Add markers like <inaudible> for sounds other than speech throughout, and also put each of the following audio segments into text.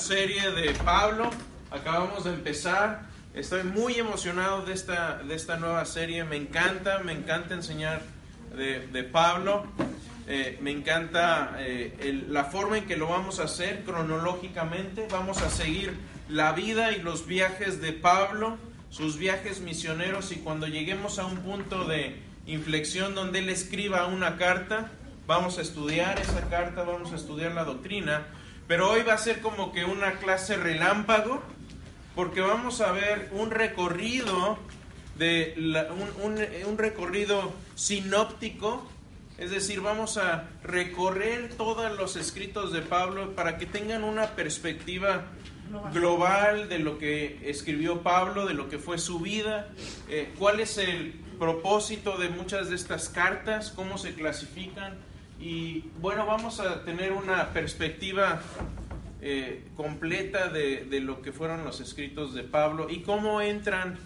serie de Pablo. Acabamos de empezar. Estoy muy emocionado de esta, de esta nueva serie. Me encanta, me encanta enseñar de, Pablo. Eh, me encanta eh, la forma en que lo vamos a hacer cronológicamente. Vamos a seguir la vida y los viajes de Pablo, sus viajes misioneros y cuando lleguemos a un punto de inflexión donde él escriba una carta, vamos a estudiar esa carta, vamos a estudiar la doctrina pero hoy va a ser como que una clase relámpago, porque vamos a ver un recorrido de un, recorrido sinóptico, es decir, vamos a recorrer todos los escritos de Pablo para que tengan una perspectiva global de lo que escribió Pablo, de lo que fue su vida, eh, cuál es el propósito de muchas de estas cartas, cómo se clasifican y bueno, vamos a tener una perspectiva eh, completa de, lo que fueron los escritos de Pablo y cómo entran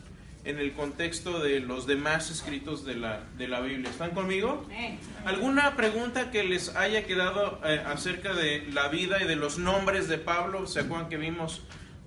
en el contexto de los demás escritos de la, de la Biblia. ¿Están conmigo? ¿Alguna pregunta que les haya quedado eh, acerca de la vida y de los nombres de Pablo? ¿Se acuerdan que vimos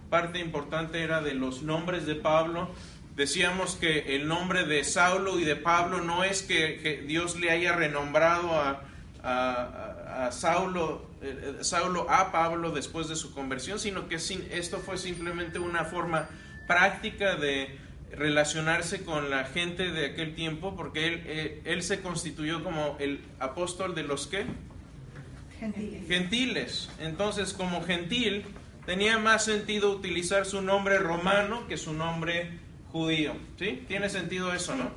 parte importante era de los nombres de Pablo? Decíamos que el nombre de Saulo y de Pablo no es que Dios le haya renombrado a, a, Saulo, eh, Saulo a Pablo después de su conversión, sino que esto fue simplemente una forma práctica de relacionarse con la gente de aquel tiempo, porque él, eh, él se constituyó como el apóstol de los que? Gentiles. Gentiles. Entonces, como gentil, tenía más sentido utilizar su nombre romano que su nombre judío. ¿Sí? Tiene sentido eso, ¿no?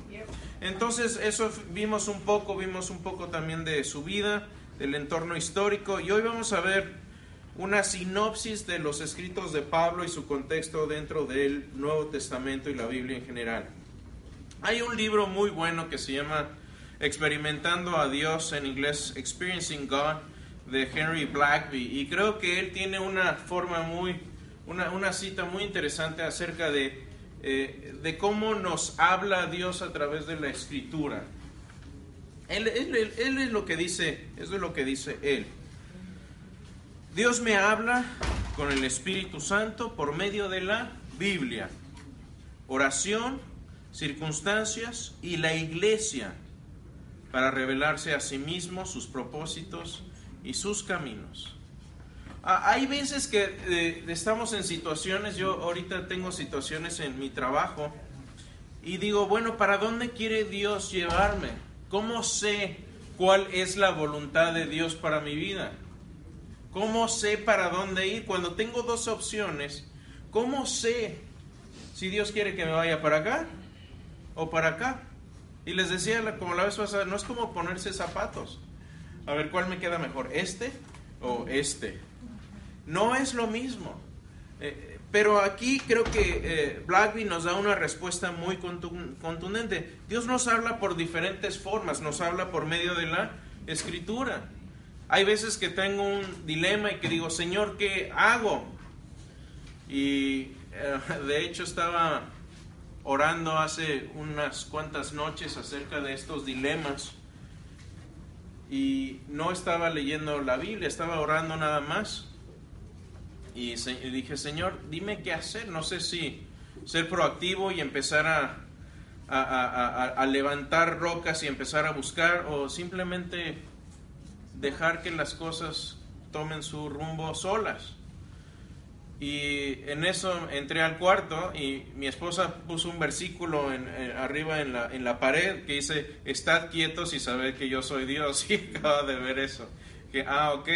Entonces, eso vimos un poco, vimos un poco también de su vida, del entorno histórico, y hoy vamos a ver una sinopsis de los escritos de Pablo y su contexto dentro del Nuevo Testamento y la Biblia en general. Hay un libro muy bueno que se llama Experimentando a Dios, en inglés Experiencing God, de Henry Blackby, y creo que él tiene una forma muy, una, una cita muy interesante acerca de eh, de cómo nos habla Dios a través de la escritura. Él, es lo que dice, eso es lo que dice él. Dios me habla con el Espíritu Santo por medio de la Biblia, oración, circunstancias y la iglesia para revelarse a sí mismo sus propósitos y sus caminos. Ah, hay veces que eh, estamos en situaciones, yo ahorita tengo situaciones en mi trabajo y digo, bueno, ¿para dónde quiere Dios llevarme? ¿Cómo sé cuál es la voluntad de Dios para mi vida? ¿Cómo sé para dónde ir? Cuando tengo dos opciones, ¿cómo sé si Dios quiere que me vaya para acá o para acá? Y les decía, como la vez pasada, no es como ponerse zapatos. A ver, ¿cuál me queda mejor? ¿Este o este? No es lo mismo. Eh, pero aquí creo que eh, Blackby nos da una respuesta muy contundente. Dios nos habla por diferentes formas, nos habla por medio de la escritura. Hay veces que tengo un dilema y que digo, Señor, ¿qué hago? Y eh, de hecho estaba orando hace unas cuantas noches acerca de estos dilemas y no estaba leyendo la Biblia, estaba orando nada más y, dije, Señor, dime qué hacer. No sé si ser proactivo y empezar a, a, levantar rocas y empezar a buscar o simplemente dejar que las cosas tomen su rumbo solas. Y en eso entré al cuarto y mi esposa puso un versículo en, arriba en la, en la, pared que dice, estad quietos y sabed que yo soy Dios. <laughs> Y acaba de ver eso. Que, ah, ok,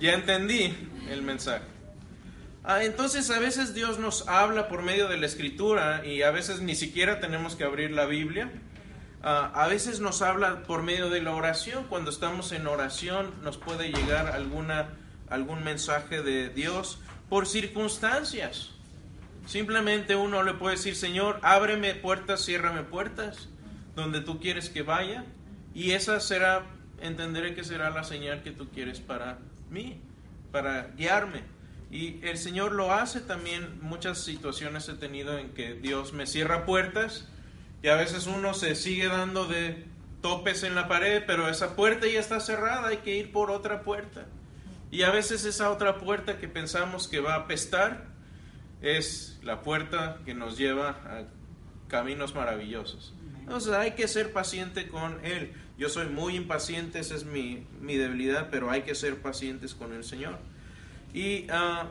ya entendí el mensaje. Ah, entonces a veces Dios nos habla por medio de la escritura y a veces ni siquiera tenemos que abrir la Biblia. Ah, a veces nos habla por medio de la oración. Cuando estamos en oración nos puede llegar alguna, algún mensaje de Dios por circunstancias. Simplemente uno le puede decir, Señor, ábreme puertas, ciérrame puertas, donde tú quieres que vaya. Y esa será, entenderé que será la señal que tú quieres para mí, para guiarme. Y el Señor lo hace también. Muchas situaciones he tenido en que Dios me cierra puertas y a veces uno se sigue dando de topes en la pared, pero esa puerta ya está cerrada, hay que ir por otra puerta. Y a veces esa otra puerta que pensamos que va a apestar es la puerta que nos lleva a caminos maravillosos. Entonces hay que ser paciente con Él. Yo soy muy impaciente, esa es mi, mi debilidad, pero hay que ser pacientes con el Señor. Y ah,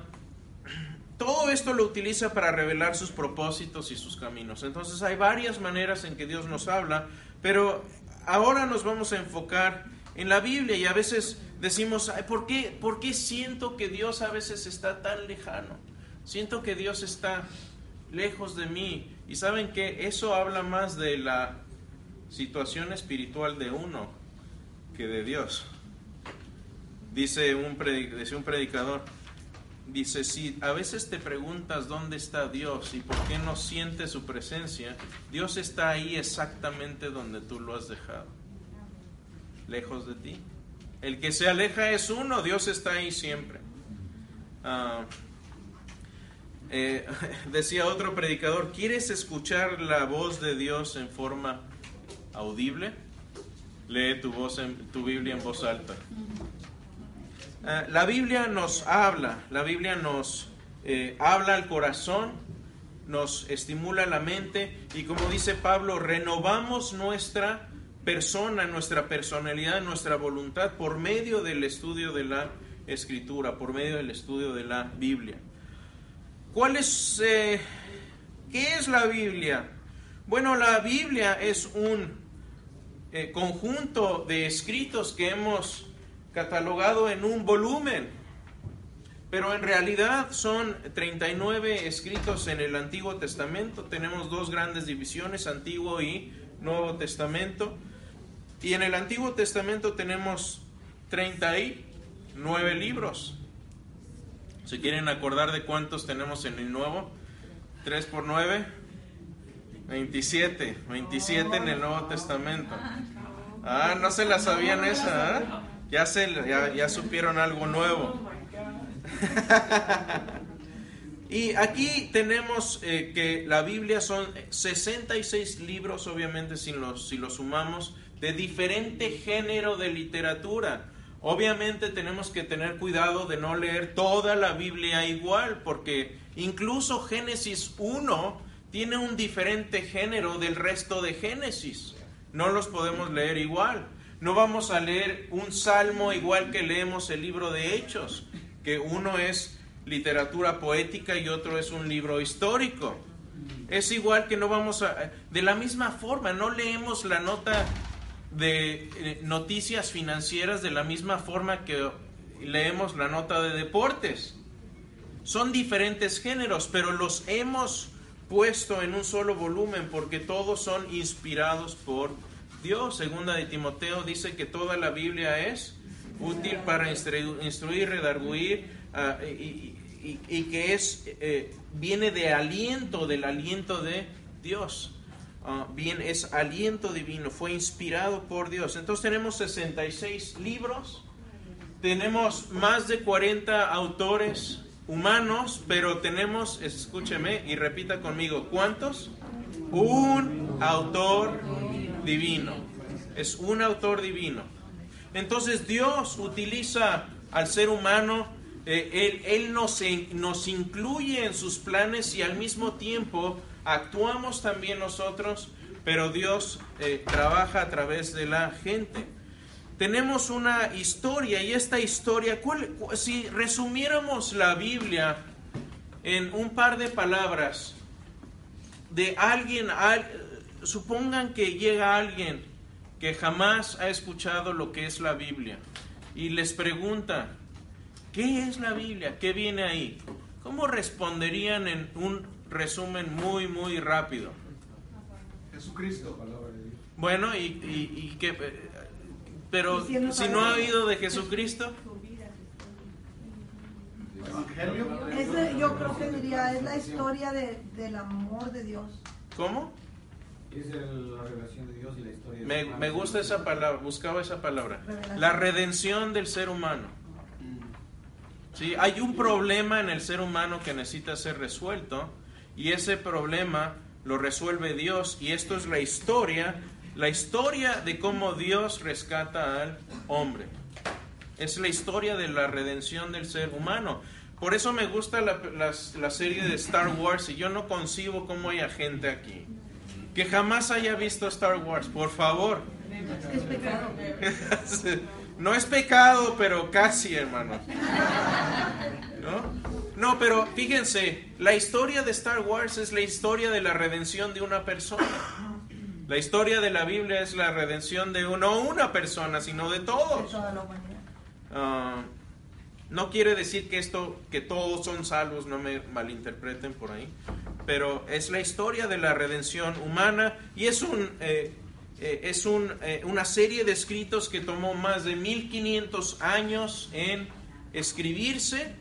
todo esto lo utiliza para revelar sus propósitos y sus caminos. Entonces hay varias maneras en que Dios nos habla, pero ahora nos vamos a enfocar en la Biblia y a veces decimos, ¿por qué, ¿por qué siento que Dios a veces está tan lejano? Siento que Dios está lejos de mí. Y saben que eso habla más de la situación espiritual de uno que de Dios. Dice un, dice un predicador, dice, si a veces te preguntas dónde está Dios y por qué no sientes su presencia, Dios está ahí exactamente donde tú lo has dejado, lejos de ti. El que se aleja es uno, Dios está ahí siempre. Ah, eh, <laughs> decía otro predicador, ¿quieres escuchar la voz de Dios en forma audible? Lee tu, voz en, tu Biblia en voz alta. Ah, la Biblia nos habla, la Biblia nos eh, habla al corazón, nos estimula la mente y como dice Pablo, renovamos nuestra persona, nuestra personalidad, nuestra voluntad por medio del estudio de la escritura, por medio del estudio de la Biblia. ¿Cuál es, eh, qué es la Biblia? Bueno, la Biblia es un eh, conjunto de escritos que hemos catalogado en un volumen, pero en realidad son 39 escritos en el Antiguo Testamento. Tenemos dos grandes divisiones, Antiguo y Nuevo Testamento. Y en el Antiguo Testamento tenemos 39 libros. Si quieren acordar de cuántos tenemos en el Nuevo, 3 por 9, 27. 27 en el Nuevo Testamento. Ah, no se la sabían esa, ¿eh? Ya, se, ya, supieron algo nuevo. <laughs> y aquí tenemos eh, que la Biblia son 66 libros, obviamente si los, si los sumamos, de diferente género de literatura. Obviamente tenemos que tener cuidado de no leer toda la Biblia igual, porque incluso Génesis 1 tiene un diferente género del resto de Génesis. No los podemos leer igual. No vamos a leer un salmo igual que leemos el libro de Hechos, que uno es literatura poética y otro es un libro histórico. Es igual que no vamos a... De la misma forma, no leemos la nota de eh, noticias financieras de la misma forma que leemos la nota de deportes. Son diferentes géneros, pero los hemos puesto en un solo volumen porque todos son inspirados por Dios. Segunda de Timoteo dice que toda la Biblia es útil para instruir, redarguir ah, y, que es eh, viene de aliento, del aliento de Dios. Ah, bien, es aliento divino, fue inspirado por Dios. Entonces tenemos 66 libros, tenemos más de 40 autores humanos, pero tenemos, escúcheme y repita conmigo, ¿cuántos? Un autor divino. Es un autor divino. Entonces Dios utiliza al ser humano, eh, Él, nos, nos incluye en sus planes y al mismo tiempo actuamos también nosotros, pero Dios eh, trabaja a través de la gente. Tenemos una historia y esta historia, si resumiéramos la Biblia en un par de palabras, de alguien, supongan que llega alguien que jamás ha escuchado lo que es la Biblia y les pregunta, ¿qué es la Biblia? ¿Qué viene ahí? ¿Cómo responderían en un resumen muy, muy rápido. Jesucristo. Bueno, y, y, que, pero si no ha oído de Jesucristo. yo creo que diría, es la historia de, del amor de Dios. ¿Cómo? Es la revelación de Dios y la historia me, me gusta esa palabra, buscaba esa palabra. La redención del ser humano. ¿Sí? Hay un problema en el ser humano que necesita ser resuelto y ese problema lo resuelve Dios y esto es la historia, la historia de cómo Dios rescata al hombre. es la historia de la redención del ser humano. Por eso me gusta la, la serie de Star Wars y yo no concibo cómo haya gente aquí que jamás haya visto Star Wars, por favor. <laughs> No es pecado, pero casi, hermano. ¿No? No, pero fíjense, la historia de Star Wars es la historia de la redención de una persona. La historia de la Biblia es la redención de no una persona, sino de todos. Uh, no quiere decir que esto, que todos son salvos, no me malinterpreten por ahí, pero es la historia de la redención humana y es un eh, eh, es un, eh, una serie de escritos que tomó más de 1500 años en escribirse.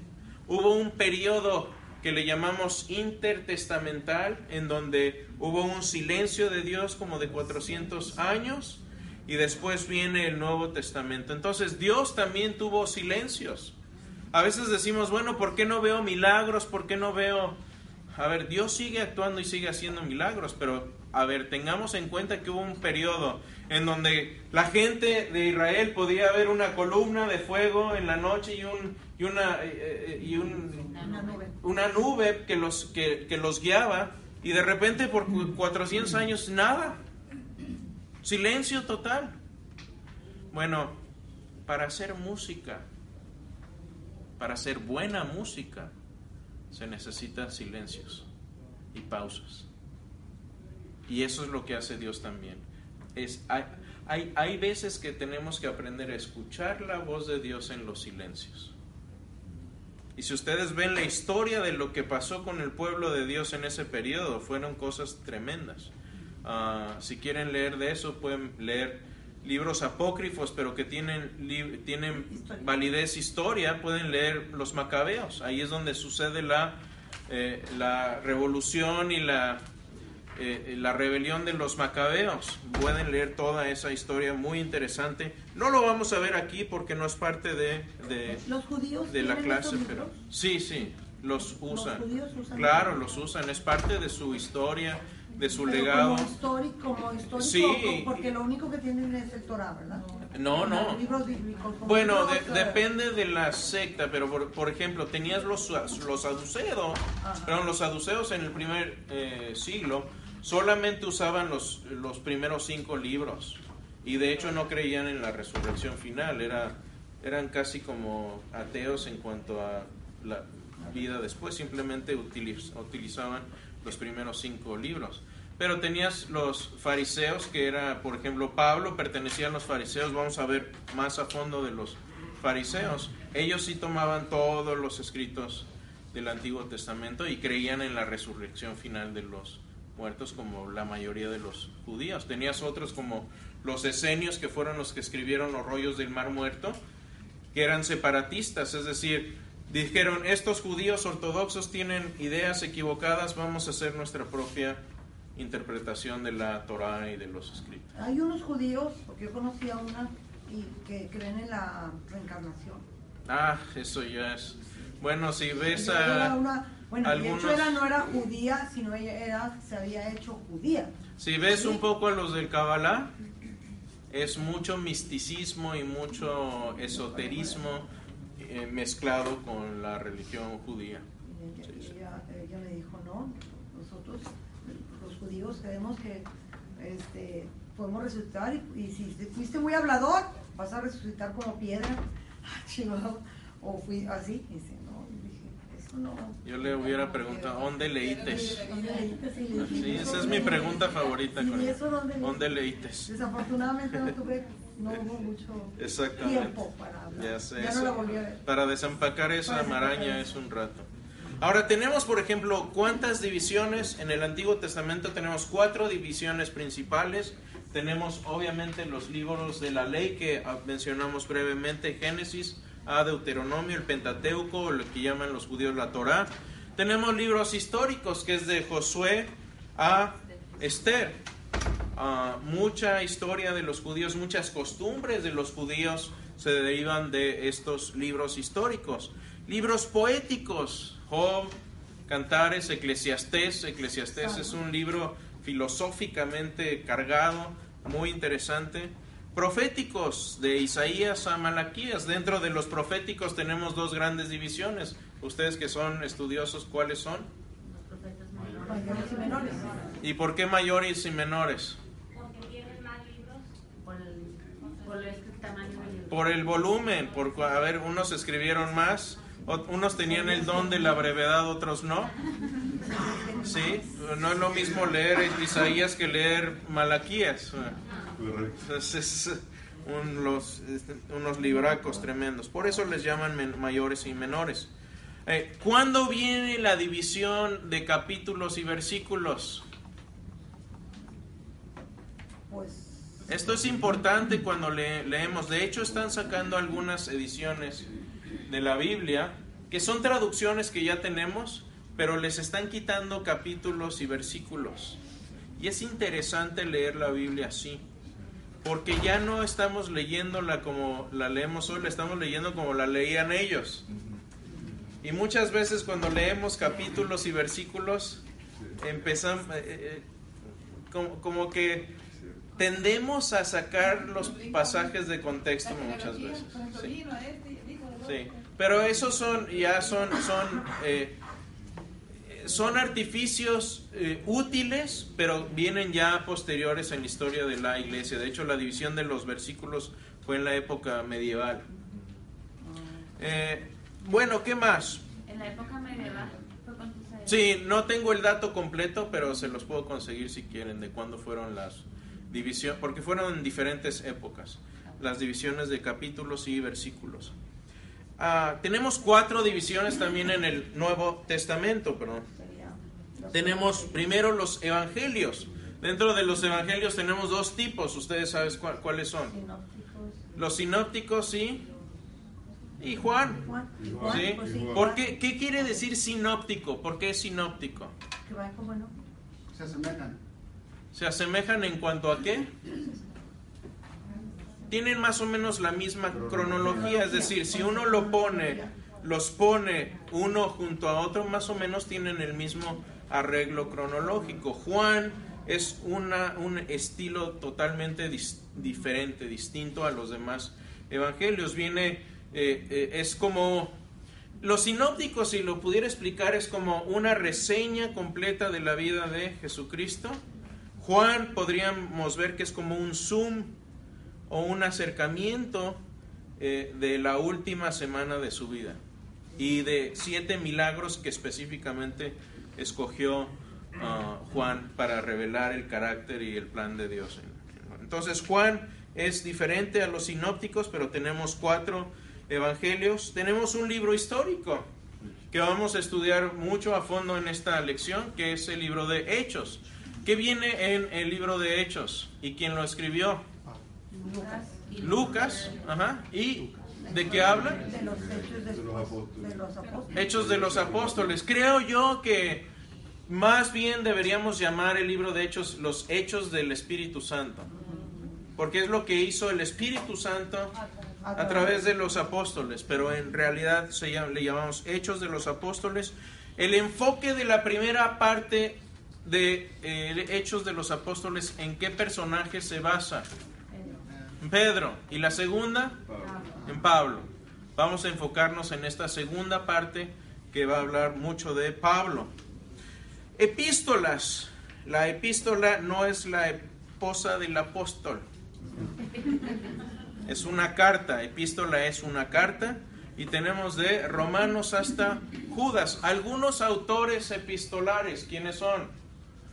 Hubo un periodo que le llamamos intertestamental, en donde hubo un silencio de Dios como de 400 años, y después viene el Nuevo Testamento. Entonces Dios también tuvo silencios. A veces decimos, bueno, ¿por qué no veo milagros? ¿Por qué no veo... A ver, Dios sigue actuando y sigue haciendo milagros, pero a ver, tengamos en cuenta que hubo un periodo en donde la gente de Israel podía ver una columna de fuego en la noche y, un, y, una, eh, eh, y una, nube. que, los, que, que los guiaba y de repente por 400 años nada. Silencio total. Bueno, para hacer música, para hacer buena música, se necesitan silencios y pausas. Y eso es lo que hace Dios también. Es, hay, hay, hay veces que tenemos que aprender a escuchar la voz de Dios en los silencios. Y si ustedes ven la historia de lo que pasó con el pueblo de Dios en ese periodo, fueron cosas tremendas. Ah, si quieren leer de eso, pueden leer libros apócrifos, pero que tienen, tienen validez historia, pueden leer los macabeos. Ahí es donde sucede la, eh, la revolución y la eh, la rebelión de los macabeos. Pueden leer toda esa historia muy interesante. No lo vamos a ver aquí porque no es parte de, de, ¿Los judíos de la clase, pero sí, sí, los usan. Claro, los usan. Es parte de su historia, de su legado. Como histórico, como histórico, sí. porque lo único que tienen es el Torah, ¿verdad? No, no. bueno, depende de la secta, pero por, por ejemplo, tenías los, los saduceos, pero los saduceos en el primer eh, siglo solamente usaban los, los primeros cinco libros y de hecho no creían en la resurrección final, era, eran casi como ateos en cuanto a la vida después, simplemente utilizaban los primeros cinco libros. Pero tenías los fariseos, que era, por ejemplo, Pablo pertenecía a los fariseos, vamos a ver más a fondo de los fariseos. Ellos sí tomaban todos los escritos del Antiguo Testamento y creían en la resurrección final de los muertos como la mayoría de los judíos. Tenías otros como los esenios que fueron los que escribieron los rollos del Mar Muerto, que eran separatistas, es decir, dijeron, estos judíos ortodoxos tienen ideas equivocadas, vamos a hacer nuestra propia interpretación de la Torah y de los escritos. Hay unos judíos, porque yo conocí a una, y que creen en la reencarnación. Ah, eso ya es. Bueno, si ves a... Bueno, de hecho ella no era judía, sino ella era, se había hecho judía. Si ves un poco a los del Kabbalah, es mucho misticismo y mucho esoterismo eh, mezclado con la religión judía. ella, ella, me dijo, no, judíos creemos que este, podemos resucitar y, si fuiste muy hablador, vas a resucitar como piedra. <laughs> o fui así, dice, yo le hubiera preguntado, ¿dónde leítes? Sí, esa es mi pregunta favorita. ¿Dónde leítes? Desafortunadamente no tuve no hubo <laughs> mucho tiempo para hablar. Ya, sé, ya no la volví a ver. Para desempacar esa maraña es un rato. Ahora tenemos, por ejemplo, ¿cuántas divisiones? En el Antiguo Testamento tenemos cuatro divisiones principales. Tenemos obviamente los libros de la ley que mencionamos brevemente, Génesis, a Deuteronomio, el Pentateuco, lo que llaman los judíos la Torá. Tenemos libros históricos que es de Josué a Esther. Ah, mucha historia de los judíos, muchas costumbres de los judíos se derivan de estos libros históricos. Libros poéticos, Job, Cantares, Eclesiastés. Eclesiastés es un libro filosóficamente cargado, muy interesante. proféticos, de Isaías a Malaquías. Dentro de los proféticos tenemos dos grandes divisiones. Ustedes que son estudiosos, ¿cuáles son? Mayores y menores. ¿Y por qué mayores y menores? Porque tienen más libros. por el, por el tamaño del libro. Por el volumen, por a ver, unos escribieron más, unos tenían el don de la brevedad, otros no. Sí, no es lo mismo leer Isaías que leer Malaquías. Es, es un- los- este, unos libracos tremendos. Por eso les llaman men- mayores y menores. Eh, ¿Cuándo viene la división de capítulos y versículos? Pues Esto es importante cuando le- leemos. De hecho, están sacando algunas ediciones de la Biblia que son traducciones que ya tenemos, pero les están quitando capítulos y versículos. Y es interesante leer la Biblia así, porque ya no estamos leyéndola como la leemos hoy, la estamos leyendo como la leían ellos. Y muchas veces cuando leemos capítulos y versículos, empezamos, eh, eh, como, como que tendemos a sacar los pasajes de contexto muchas veces. Sí. Sí. Pero esos son, ya son, son, eh, son artificios eh, útiles, pero vienen ya posteriores en la historia de la iglesia. De hecho, la división de los versículos fue en la época medieval. Eh, bueno, ¿qué más? En la época medieval. Sí, no tengo el dato completo, pero se los puedo conseguir si quieren de cuándo fueron las divisiones, porque fueron en diferentes épocas, las divisiones de capítulos y versículos. Ah, tenemos cuatro divisiones también en el Nuevo Testamento, los- Tenemos primero los evangelios. Dentro de los evangelios tenemos dos tipos, ustedes saben cuál- cuáles son. Sinópticos. Los sinópticos y, y Juan. ¿Sí? ¿Por qué, ¿Qué quiere decir sinóptico? ¿Por qué es sinóptico? Se asemejan. ¿Se asemejan en cuanto a qué? Tienen más o menos la misma cronología, es decir, si uno lo pone, los pone uno junto a otro, más o menos tienen el mismo arreglo cronológico. Juan es una, un estilo totalmente dis- diferente, distinto a los demás evangelios. Viene, eh, eh, es como los sinópticos, si lo pudiera explicar, es como una reseña completa de la vida de Jesucristo. Juan podríamos ver que es como un zoom o un acercamiento eh, de la última semana de su vida y de siete milagros que específicamente escogió ah, Juan para revelar el carácter y el plan de Dios. Entonces Juan es diferente a los sinópticos, pero tenemos cuatro evangelios. Tenemos un libro histórico que vamos a estudiar mucho a fondo en esta lección, que es el libro de Hechos. ¿Qué viene en el libro de Hechos? ¿Y quién lo escribió? Lucas. Ajá. ¿Y de qué habla? De los hechos de los apóstoles. Hechos de los Apóstoles. Creo yo que más bien deberíamos llamar el libro de Hechos los Hechos del Espíritu Santo. Porque es lo que hizo el Espíritu Santo a través de los apóstoles, pero en realidad se llama- le llamamos Hechos de los Apóstoles. El enfoque de la primera parte de eh, Hechos de los Apóstoles, ¿en qué personaje se basa? En Pedro. ¿Y la segunda? En Pablo. Vamos a enfocarnos en esta segunda parte que va a hablar mucho de Pablo. Epístolas. La epístola no es la esposa del apóstol. Es una carta. Epístola es una carta. Y tenemos de Romanos hasta Judas. Algunos autores epistolares, ¿quiénes son?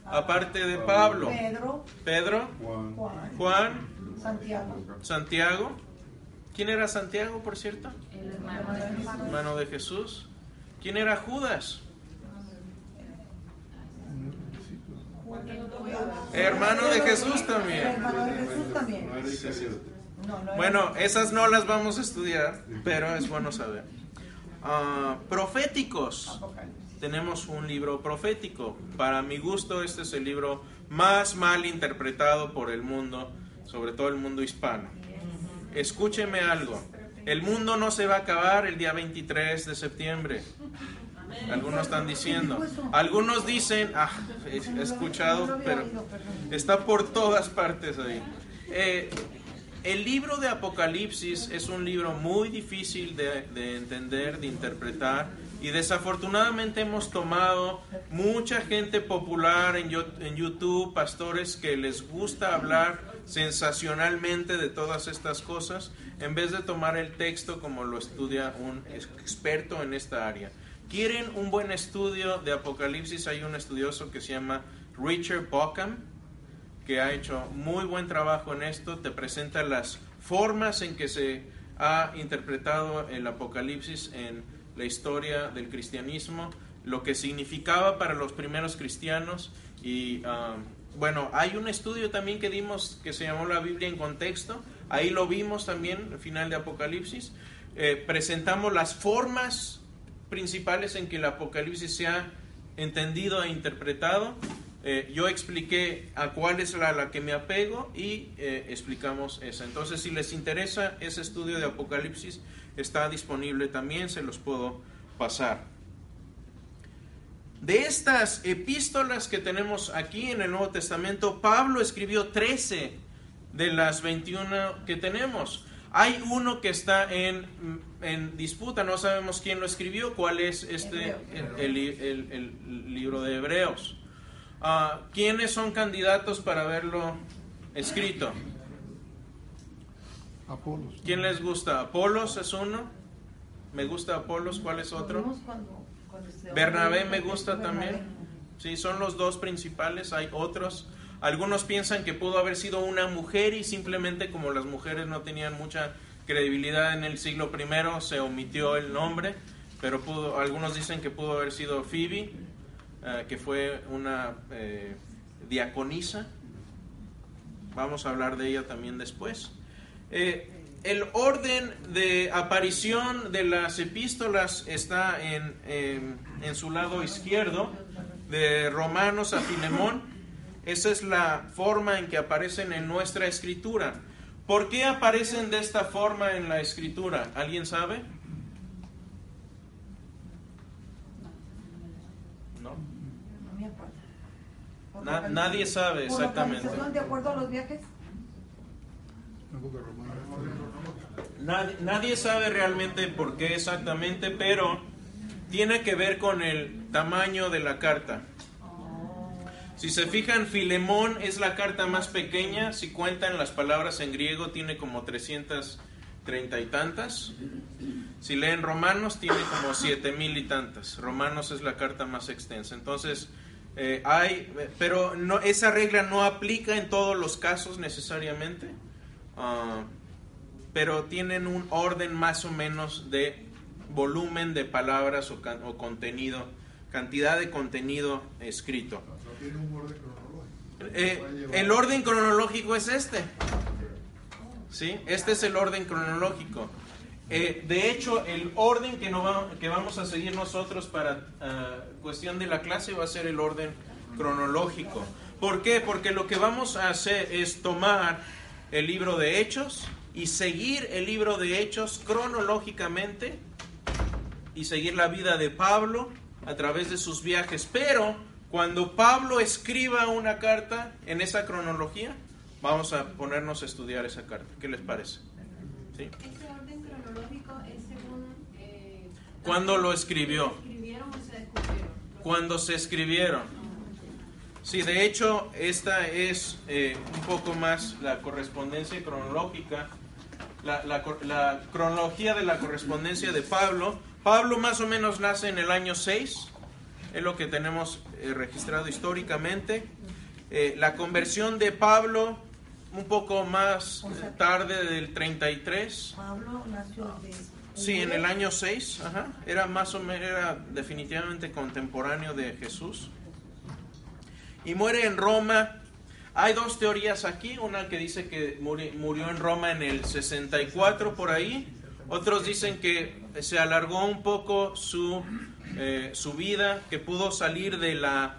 Aparte de Pablo. Pedro, Pedro, Juan. Juan, Juan, Santiago. Santiago. ¿Quién era Santiago, por cierto? El hermano de Jesús. Hermano de Jesús. ¿Quién era Judas? Hermano de Jesús también. Bueno, esas no las vamos a estudiar, pero es bueno saber. Ah, proféticos. Tenemos un libro profético. Para mi gusto, este es el libro más mal interpretado por el mundo, sobre todo el mundo hispano. Escúcheme algo. El mundo no se va a acabar el día 23 de septiembre. Algunos están diciendo. Algunos dicen, ah, he escuchado, pero está por todas partes ahí. Eh, el libro de Apocalipsis es un libro muy difícil de, entender, de interpretar, y desafortunadamente hemos tomado mucha gente popular en YouTube, pastores que les gusta hablar sensacionalmente de todas estas cosas, en vez de tomar el texto como lo estudia un experto en esta área. ¿Quieren un buen estudio de Apocalipsis? Hay un estudioso que se llama Richard Bockham, que ha hecho muy buen trabajo en esto, te presenta las formas en que se ha interpretado el Apocalipsis en la historia del cristianismo, lo que significaba para los primeros cristianos y um, bueno, hay un estudio también que dimos que se llamó La Biblia en contexto, ahí lo vimos también, al final de Apocalipsis, eh, presentamos las formas principales en que el Apocalipsis se ha entendido e interpretado eh, yo expliqué a cuál es la, la que me apego y eh, explicamos esa. Entonces, si les interesa ese estudio de Apocalipsis, está disponible también, se los puedo pasar. De estas epístolas que tenemos aquí en el Nuevo Testamento, Pablo escribió 13 de las 21 que tenemos. Hay uno que está en, en disputa, no sabemos quién lo escribió, cuál es este, el, el, el libro de Hebreos. Ah, ¿Quiénes son candidatos para verlo escrito? Apolos. ¿Quién les gusta? Apolos es uno. Me gusta Apolos. ¿Cuál es otro? Bernabé me gusta también. Sí, son los dos principales. Hay otros. Algunos piensan que pudo haber sido una mujer y simplemente como las mujeres no tenían mucha credibilidad en el siglo I, se omitió el nombre. Pero pudo, algunos dicen que pudo haber sido Phoebe eh, que fue una eh, diaconisa. Vamos a hablar de ella también después. Eh, el orden de aparición de las epístolas está en, en su lado izquierdo, de Romanos a Filemón. Esa es la forma en que aparecen en nuestra escritura. ¿Por qué aparecen de esta forma en la escritura? ¿Alguien sabe? nadie sabe exactamente. ¿De acuerdo a los viajes? Nadie, sabe realmente por qué exactamente, pero tiene que ver con el tamaño de la carta. Si se fijan, Filemón es la carta más pequeña. Si cuentan las palabras en griego, tiene como 330 y tantas. Si leen Romanos, tiene como 7000 y tantas. Romanos es la carta más extensa. Entonces, eh, hay, pero no, esa regla no aplica en todos los casos necesariamente, ah, pero tienen un orden más o menos de volumen de palabras o, contenido, cantidad de contenido escrito. Eh, el orden cronológico es este. ¿Sí? Este es el orden cronológico. Eh, de hecho, el orden que, no que vamos a seguir nosotros para ah, cuestión de la clase va a ser el orden cronológico. ¿Por qué? Porque lo que vamos a hacer es tomar el libro de Hechos y seguir el libro de Hechos cronológicamente y seguir la vida de Pablo a través de sus viajes. Pero cuando Pablo escriba una carta en esa cronología, vamos a ponernos a estudiar esa carta. ¿Qué les parece? ¿Sí? ¿Cuándo lo escribió? Cuando se escribieron. Sí, de hecho, esta es eh, un poco más la correspondencia cronológica, la, cronología de la correspondencia de Pablo. Pablo más o menos nace en el año 6, es lo que tenemos eh, registrado históricamente. Eh, la conversión de Pablo un poco más tarde del 33. Pablo nació Sí, en el año 6, era más o menos, era definitivamente contemporáneo de Jesús. Y muere en Roma. Hay dos teorías aquí, una que dice que murió en Roma en el 64 por ahí, otros dicen que se alargó un poco su, eh, su vida, que pudo salir de la,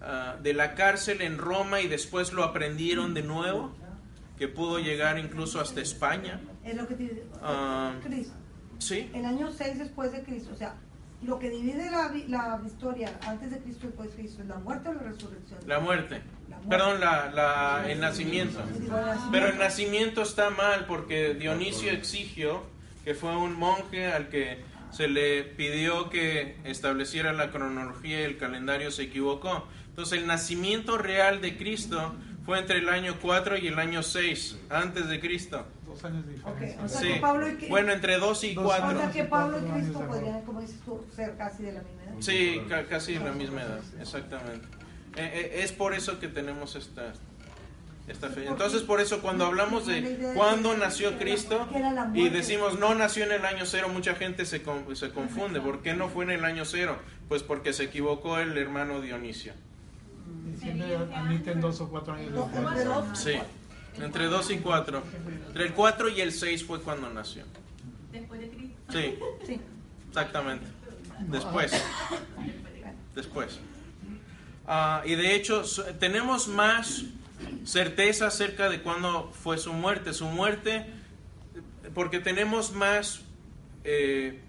ah, de la cárcel en Roma y después lo aprendieron de nuevo, que pudo llegar incluso hasta España. Es lo que te, ah, el año 6 después de Cristo, o sea, lo que divide la, la, historia antes de Cristo y después de Cristo es la muerte o la resurrección. La muerte. Perdón, la, la, el nacimiento. Pero el nacimiento está mal porque Dionisio exigió, que fue un monje al que se le pidió que estableciera la cronología y el calendario se equivocó. Entonces el nacimiento real de Cristo fue entre el año 4 y el año 6 antes de Cristo. Dos años diferentes. sí. bueno, entre 2 y 4. O sea que Pablo y Cristo podrían, como dices tú, ser casi de la misma edad. Sí, casi de la misma edad, exactamente. Eh, eh, es por eso que tenemos esta, esta fe. Entonces, por eso cuando hablamos de cuándo nació Cristo y decimos no nació en el año cero, mucha gente se, se confunde. ¿Por qué no fue en el año cero? Pues porque se equivocó el hermano Dionisio. Admiten dos o cuatro años después. Sí, entre dos y cuatro. Entre el cuatro y el seis fue cuando nació. Después de Cristo. Sí, exactamente. Después. Después. Ah, y de hecho, tenemos más certeza acerca de cuándo fue su muerte. Su muerte, porque tenemos más, eh,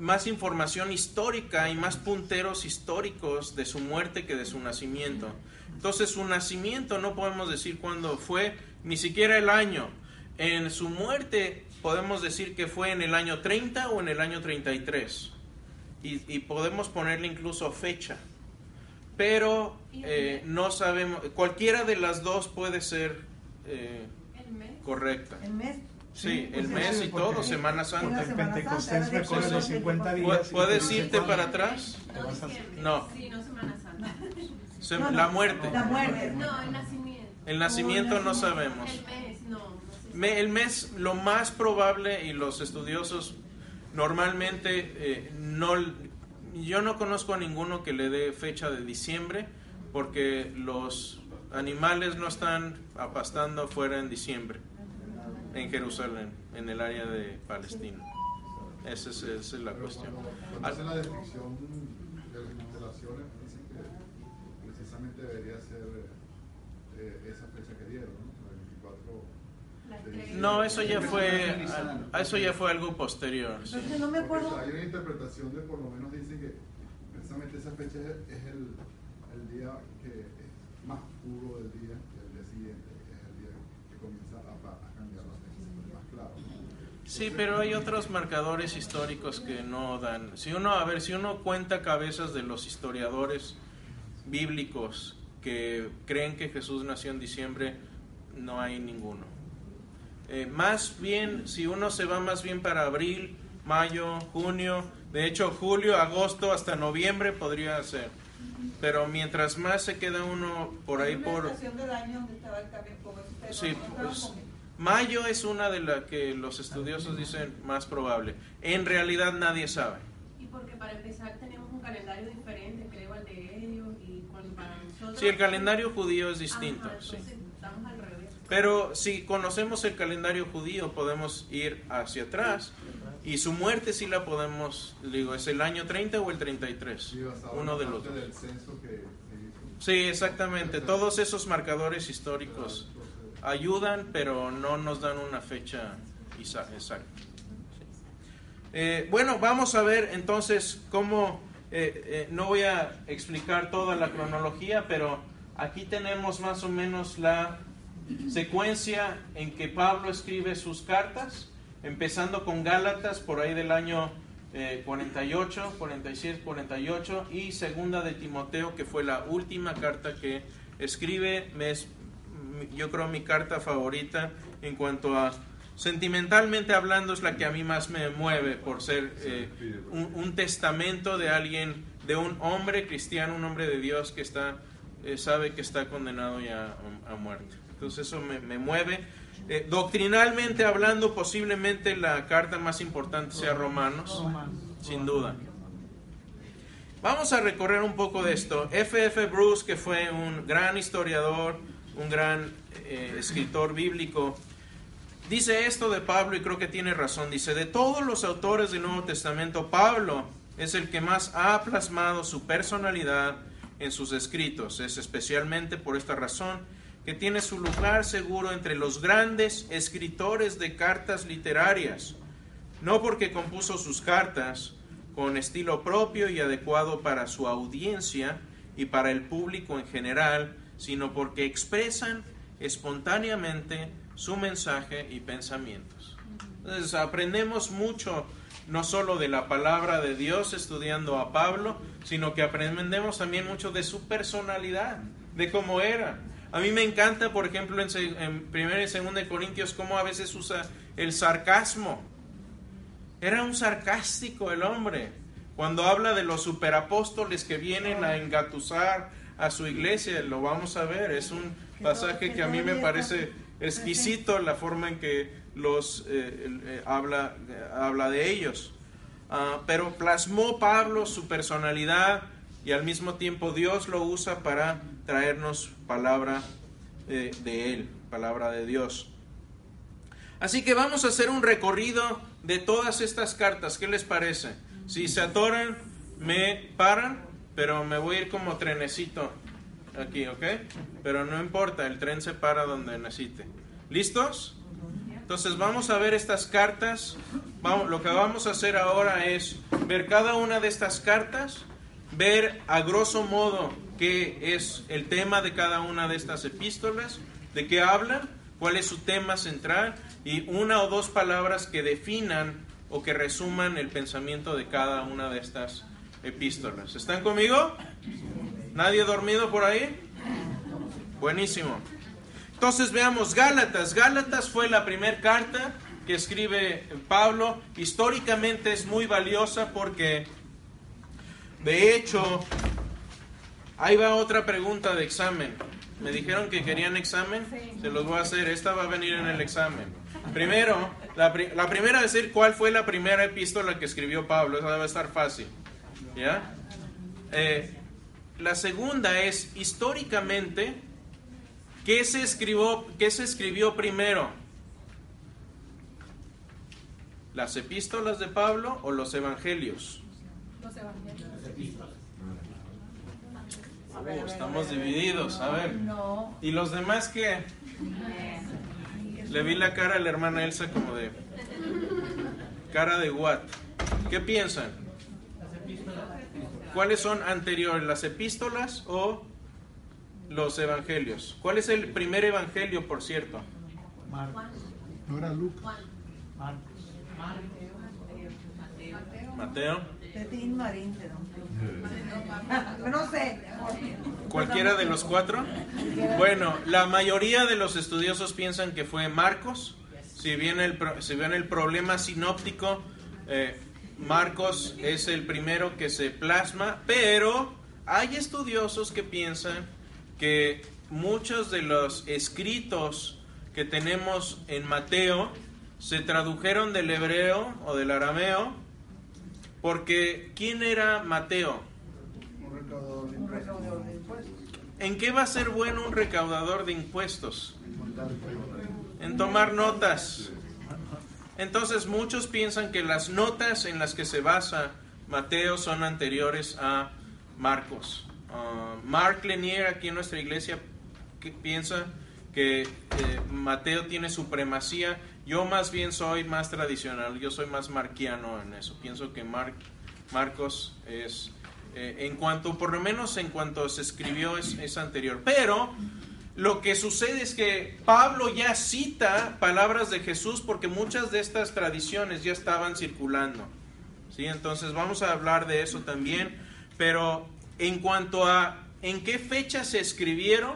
más información histórica y más punteros históricos de su muerte que de su nacimiento. Entonces, su nacimiento no podemos decir cuándo fue, ni siquiera el año. En su muerte podemos decir que fue en el año 30 o en el año 33. Y, y podemos ponerle incluso fecha pero eh, no sabemos, cualquiera de las dos puede ser eh, correcta. ¿El mes? Sí, el mes y todo, Semana Santa. El Pentecostés recorre los 50 días. ¿Puedes irte para atrás? No. Sí, no Semana Santa. La muerte. La muerte. No, el nacimiento. El nacimiento no sabemos. El mes, no. El mes, lo más probable, y los estudiosos normalmente eh, no yo no conozco a ninguno que le dé fecha de diciembre porque los animales no están apastando fuera en diciembre en Jerusalén, en el área de Palestina. Esa es, esa es la cuestión. Cuando la descripción de las constelaciones, dicen que precisamente debería ser eh, esa fecha que dieron, ¿no? El 24 no, eso ya fue eso ya fue algo posterior. Sí. No me acuerdo. Hay una interpretación de por lo menos dice que precisamente esa fecha es el, el día que es más puro del día, el día siguiente, es el día que comienza a, a cambiar las fechas, más claro. Sí, pero hay otros marcadores históricos que no dan. Si uno, a ver, si uno cuenta cabezas de los historiadores bíblicos que creen que Jesús nació en diciembre, no hay ninguno. Eh, más bien, si uno se va más bien para abril, mayo, junio, de hecho julio, agosto hasta noviembre podría ser. Pero mientras más se queda uno por ahí por... Sí, pues, mayo es una de las que los estudiosos dicen más probable. En realidad nadie sabe. Y porque para empezar tenemos un calendario diferente, creo, al de ellos y para nosotros... Sí, el calendario judío es distinto. sí. Pero si conocemos el calendario judío, podemos ir hacia atrás. Y su muerte sí la podemos, digo, ¿es el año 30 o el 33? Uno de los dos. Sí, exactamente. Todos esos marcadores históricos ayudan, pero no nos dan una fecha exacta. Eh, bueno, vamos a ver entonces cómo, eh, eh, no voy a explicar toda la cronología, pero aquí tenemos más o menos la secuencia en que Pablo escribe sus cartas, empezando con Gálatas por ahí del año 48, 46, 48 y segunda de Timoteo, que fue la última carta que escribe, es, yo creo mi carta favorita en cuanto a sentimentalmente hablando es la que a mí más me mueve por ser eh, un, testamento de alguien, de un hombre cristiano, un hombre de Dios que está, eh, sabe que está condenado ya a muerte. Entonces eso me, mueve. Eh, doctrinalmente hablando, posiblemente la carta más importante sea Romanos, sin duda. Vamos a recorrer un poco de esto. F.F. F. Bruce, que fue un gran historiador, un gran eh, escritor bíblico, dice esto de Pablo y creo que tiene razón. Dice, de todos los autores del Nuevo Testamento, Pablo es el que más ha plasmado su personalidad en sus escritos. Es especialmente por esta razón que tiene su lugar seguro entre los grandes escritores de cartas literarias, no porque compuso sus cartas, con estilo propio y adecuado para su audiencia y para el público en general, sino porque expresan espontáneamente su mensaje y pensamientos. Entonces aprendemos mucho no solo de la palabra de Dios estudiando a Pablo, sino que aprendemos también mucho de su personalidad, de cómo era. A mí me encanta, por ejemplo, en, en 1 y 2 de Corintios, cómo a veces usa el sarcasmo. Era un sarcástico el hombre. Cuando habla de los superapóstoles que vienen a engatusar a su iglesia, lo vamos a ver. Es un pasaje que a mí me parece exquisito la forma en que los eh, eh, habla, habla de ellos. Ah, pero plasmó Pablo su personalidad y al mismo tiempo Dios lo usa para traernos palabra eh, de Él, palabra de Dios. Así que vamos a hacer un recorrido de todas estas cartas. ¿Qué les parece? Si se atoran, me paran, pero me voy a ir como trenecito aquí, ¿ok? Pero no importa, el tren se para donde necesite. ¿Listos? Entonces vamos a ver estas cartas. Lo que vamos a hacer ahora es ver cada una de estas cartas, ver a grosso modo qué es el tema de cada una de estas epístolas, de qué hablan, cuál es su tema central y una o dos palabras que definan o que resuman el pensamiento de cada una de estas epístolas. ¿Están conmigo? ¿Nadie dormido por ahí? Buenísimo. Entonces veamos Gálatas. Gálatas fue la primera carta que escribe Pablo. Históricamente es muy valiosa porque, de hecho, ahí va otra pregunta de examen. Me dijeron que querían examen, se los voy a hacer. Esta va a venir en el examen. Primero, la, primera es decir cuál fue la primera epístola que escribió Pablo. Esa debe estar fácil. ¿Ya? Eh, la segunda es, históricamente, ¿qué se escribió, qué se escribió primero? ¿Las epístolas de Pablo o los evangelios? Los evangelios. Oh, estamos divididos, a ver. ¿Y los demás qué? Le vi la cara a la hermana Elsa como de... Cara de what? ¿Qué piensan? ¿Cuáles son anteriores, las epístolas o los evangelios? ¿Cuál es el primer evangelio, por cierto? Marcos. No era Lucas. Mateo. Mateo. No sé. ¿Cualquiera de los cuatro? Bueno, la mayoría de los estudiosos piensan que fue Marcos. Si bien el, si bien el problema sinóptico, eh, Marcos es el primero que se plasma, pero hay estudiosos que piensan que muchos de los escritos que tenemos en Mateo se tradujeron del hebreo o del arameo, porque ¿quién era Mateo? Un recaudador de impuestos. ¿En qué va a ser bueno un recaudador de impuestos? En tomar notas. Entonces muchos piensan que las notas en las que se basa Mateo son anteriores a Marcos. Uh, Mark Lenier aquí en nuestra iglesia piensa que eh, Mateo tiene supremacía. Yo más bien soy más tradicional, yo soy más marquiano en eso. Pienso que Marcos es, eh, en cuanto, por lo menos en cuanto se escribió, es, es anterior. Pero lo que sucede es que Pablo ya cita palabras de Jesús porque muchas de estas tradiciones ya estaban circulando. ¿sí? Entonces vamos a hablar de eso también. Pero en cuanto a en qué fecha se escribieron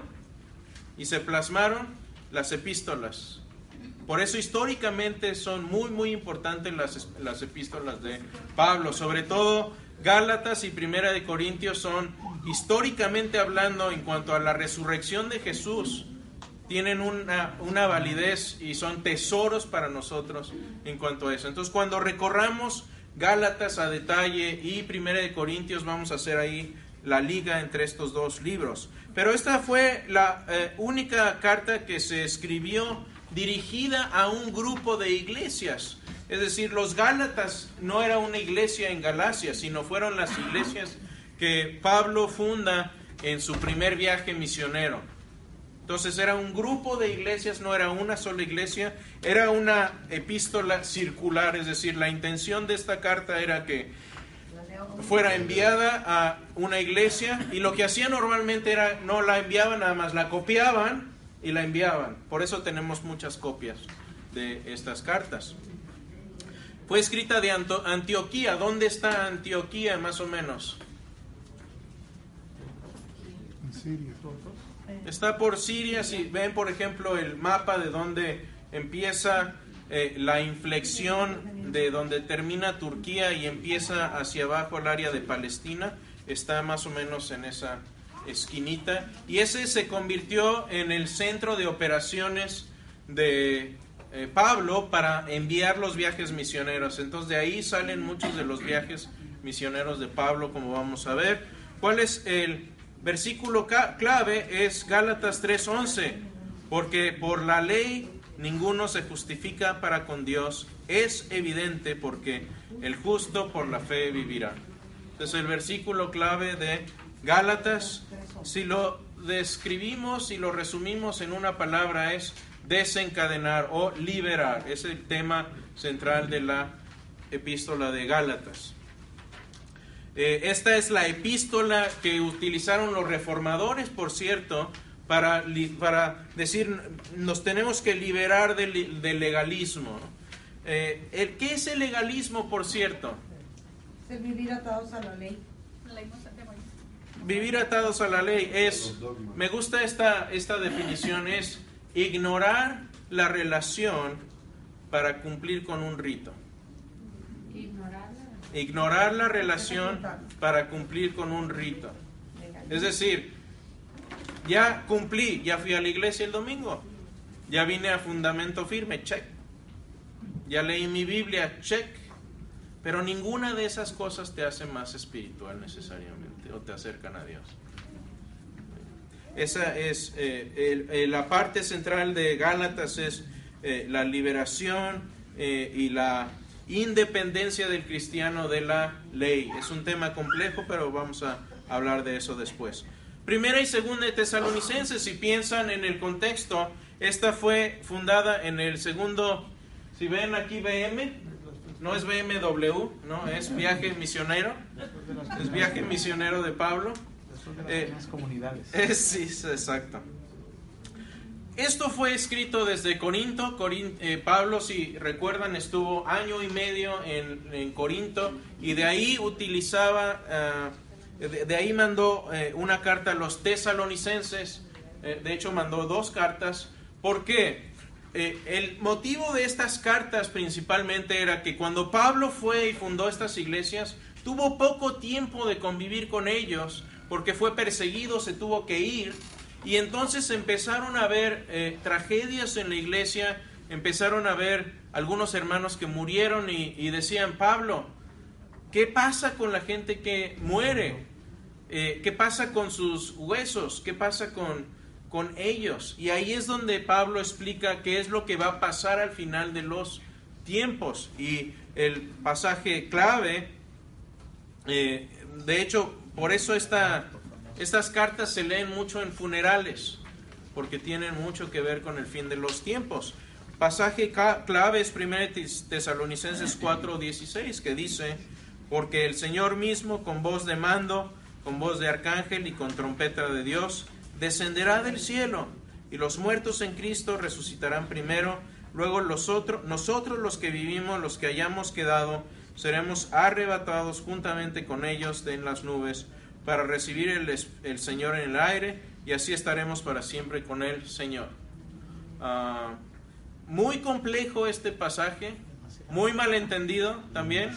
y se plasmaron las epístolas. Por eso históricamente son muy, muy importantes las, las epístolas de Pablo. Sobre todo Gálatas y Primera de Corintios son históricamente hablando, en cuanto a la resurrección de Jesús, tienen una, una, validez y son tesoros para nosotros en cuanto a eso. Entonces, cuando recorramos Gálatas a detalle y Primera de Corintios, vamos a hacer ahí la liga entre estos dos libros. Pero esta fue la eh, única carta que se escribió dirigida a un grupo de iglesias. Es decir, los Gálatas no era una iglesia en Galacia, sino fueron las iglesias que Pablo funda en su primer viaje misionero. Entonces era un grupo de iglesias, no era una sola iglesia, era una epístola circular, es decir, la intención de esta carta era que fuera enviada a una iglesia y lo que hacían normalmente era no la enviaban nada más, la copiaban y la enviaban. Por eso tenemos muchas copias de estas cartas. Fue escrita de Antioquía. ¿Dónde está Antioquía más o menos? Está por Siria. Si ven, por ejemplo, el mapa de donde empieza eh, la inflexión de donde termina Turquía y empieza hacia abajo el área de Palestina, está más o menos en esa esquinita. Y ese se convirtió en el centro de operaciones de eh, Pablo para enviar los viajes misioneros. Entonces de ahí salen muchos de los viajes misioneros de Pablo, como vamos a ver. ¿Cuál es el versículo clave? Es Gálatas 3:11, porque por la ley ninguno se justifica para con Dios. Es evidente porque el justo por la fe vivirá. Entonces el versículo clave de Gálatas, si lo describimos y lo resumimos en una palabra, es desencadenar o liberar. Es el tema central de la epístola de Gálatas. Eh, esta es la epístola que utilizaron los reformadores, por cierto, para, para decir, nos tenemos que liberar del, legalismo. Eh, ¿Qué es el legalismo, por cierto? Es vivir atados a la ley. Vivir atados a la ley es, me gusta esta, esta definición, es ignorar la relación para cumplir con un rito. Ignorar la relación para cumplir con un rito. Es decir, ya cumplí, ya fui a la iglesia el domingo, ya vine a fundamento firme, check. Ya leí mi Biblia, check. Pero ninguna de esas cosas te hace más espiritual necesariamente o te acercan a Dios. Esa es eh, la parte central de Gálatas es eh, la liberación eh, y la independencia del cristiano de la ley. Es un tema complejo, pero vamos a hablar de eso después. Primera y segunda de Tesalonicenses, si piensan en el contexto, esta fue fundada en el segundo, si ven aquí BM, no es BMW, no, es viaje misionero, es viaje misionero de Pablo. Eh, las comunidades. <laughs> sí, exacto. Esto fue escrito desde Corinto. Eh, Pablo, si recuerdan, estuvo año y medio en, Corinto y de ahí utilizaba, eh, de, ahí mandó una carta a los tesalonicenses. de hecho, mandó dos cartas. ¿Por qué? el motivo de estas cartas principalmente era que cuando Pablo fue y fundó estas iglesias, tuvo poco tiempo de convivir con ellos porque fue perseguido, se tuvo que ir. Y entonces empezaron a ver eh, tragedias en la iglesia, empezaron a ver algunos hermanos que murieron y, decían, Pablo, ¿qué pasa con la gente que muere? Eh, ¿Qué pasa con sus huesos? ¿Qué pasa con, con ellos? Y ahí es donde Pablo explica qué es lo que va a pasar al final de los tiempos. Y el pasaje clave, eh, de hecho, por eso esta, estas cartas se leen mucho en funerales, porque tienen mucho que ver con el fin de los tiempos. Pasaje clave es 1 Tesalonicenses 4:16, que dice, porque el Señor mismo con voz de mando, con voz de arcángel y con trompeta de Dios, descenderá del cielo, y los muertos en Cristo resucitarán primero, luego los otros, nosotros los que vivimos, los que hayamos quedado, seremos arrebatados juntamente con ellos en las nubes para recibir el, Señor en el aire y así estaremos para siempre con el Señor. Ah, muy complejo este pasaje, muy malentendido también.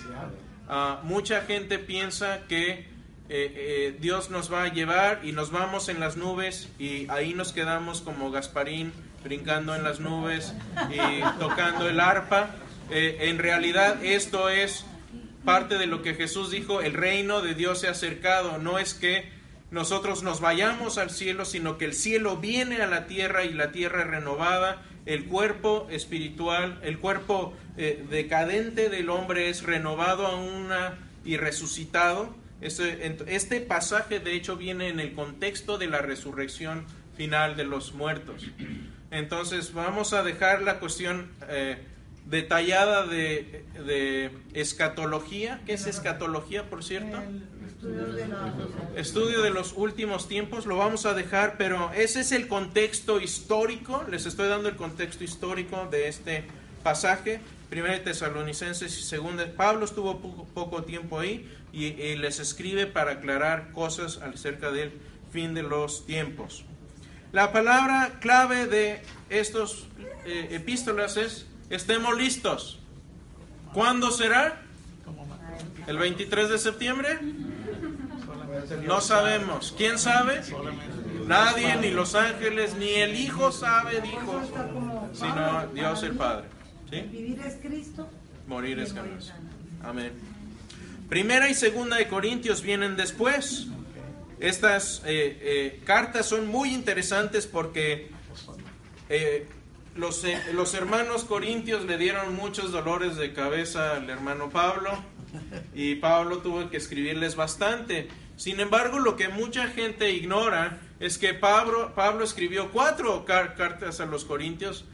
Ah, mucha gente piensa que eh, eh, Dios nos va a llevar y nos vamos en las nubes y ahí nos quedamos como Gasparín brincando en las nubes y tocando el arpa. Eh, en realidad esto es parte de lo que Jesús dijo, el reino de Dios se ha acercado. No es que nosotros nos vayamos al cielo, sino que el cielo viene a la tierra y la tierra es renovada. El cuerpo espiritual, el cuerpo eh, decadente del hombre es renovado a una y resucitado. Este, este, pasaje de hecho viene en el contexto de la resurrección final de los muertos. Entonces vamos a dejar la cuestión eh, detallada de, de escatología. ¿Qué es escatología, por cierto? Estudio de la Estudio de los últimos tiempos, lo vamos a dejar, pero ese es el contexto histórico. Les estoy dando el contexto histórico de este pasaje. Primera de Tesalonicenses y segunda. Pablo estuvo poco, poco tiempo ahí y, y les escribe para aclarar cosas acerca del fin de los tiempos. La palabra clave de estos eh, epístolas es estemos listos. ¿Cuándo será? ¿El 23 de septiembre? No sabe. sabemos. ¿Quién sabe? Nadie, ni los ángeles, ni el Hijo sabe, dijo, sino Dios el Padre. Vivir es Cristo. Morir es ganancia. Amén. Primera y segunda de Corintios vienen después. Estas eh, eh, cartas son muy interesantes porque eh, los, eh, los hermanos corintios le dieron muchos dolores de cabeza al hermano Pablo y Pablo tuvo que escribirles bastante. Sin embargo, lo que mucha gente ignora es que Pablo, Pablo escribió cuatro car- cartas a los corintios,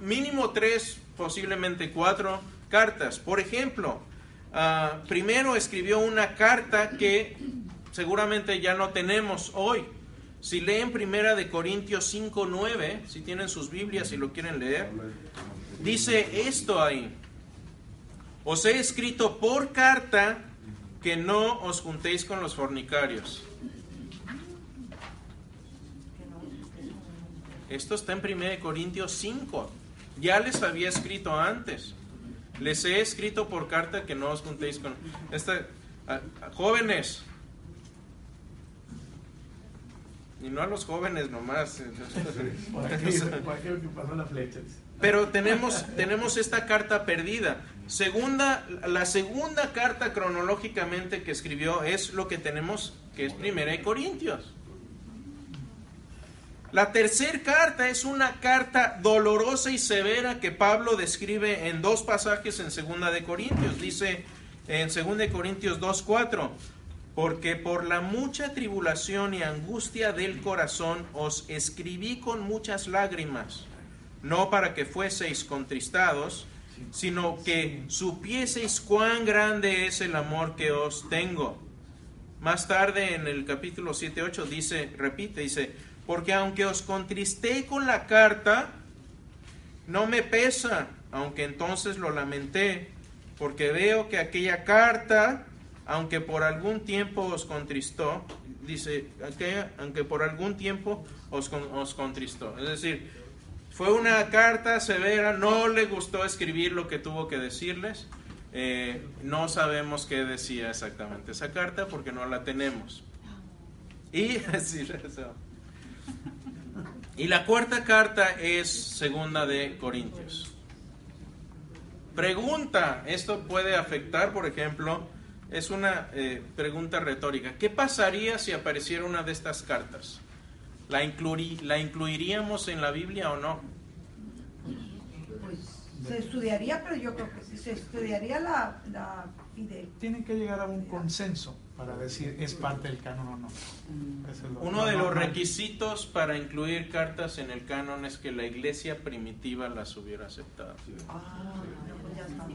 mínimo tres, posiblemente cuatro cartas. Por ejemplo, ah, primero escribió una carta que seguramente ya no tenemos hoy. Si leen Primera de Corintios 5:9, si tienen sus Biblias y lo quieren leer, dice esto ahí. Os he escrito por carta que no os juntéis con los fornicarios. Esto está en 1 Corintios 5. Ya les había escrito antes. Les he escrito por carta que no os juntéis con... Esta, jóvenes. Y no a los jóvenes nomás. <laughs> Por aquello, por aquello que pasó la flecha. Pero tenemos, tenemos esta carta perdida. Segunda, la segunda carta cronológicamente que escribió es lo que tenemos, que es Primera de Corintios. La tercera carta es una carta dolorosa y severa que Pablo describe en dos pasajes en Segunda de Corintios. Dice en Segunda de Corintios 2:4, porque por la mucha tribulación y angustia del corazón os escribí con muchas lágrimas, no para que fueseis contristados, sino que supieseis cuán grande es el amor que os tengo. Más tarde en el capítulo 7, 8 dice, repite, dice, porque aunque os contristé con la carta, no me pesa, aunque entonces lo lamenté, porque veo que aquella carta, aunque por algún tiempo os contristó, dice, aunque por algún tiempo os, con- os contristó. Es decir, fue una carta severa, no le gustó escribir lo que tuvo que decirles. Eh, no sabemos qué decía exactamente esa carta porque no la tenemos. Y, <laughs> y la cuarta carta es segunda de Corintios. Pregunta, esto puede afectar, por ejemplo, es una eh, pregunta retórica. ¿Qué pasaría si apareciera una de estas cartas? ¿La, incluirí- ¿La incluiríamos en la Biblia o no? Pues se estudiaría, pero yo creo que sí, se estudiaría la, la. Tienen que llegar a un consenso para decir es parte del canon o no. Eso es lo- Uno de lo los requisitos para incluir cartas en el canon es que la iglesia primitiva las hubiera aceptado. Ah, pues ya está.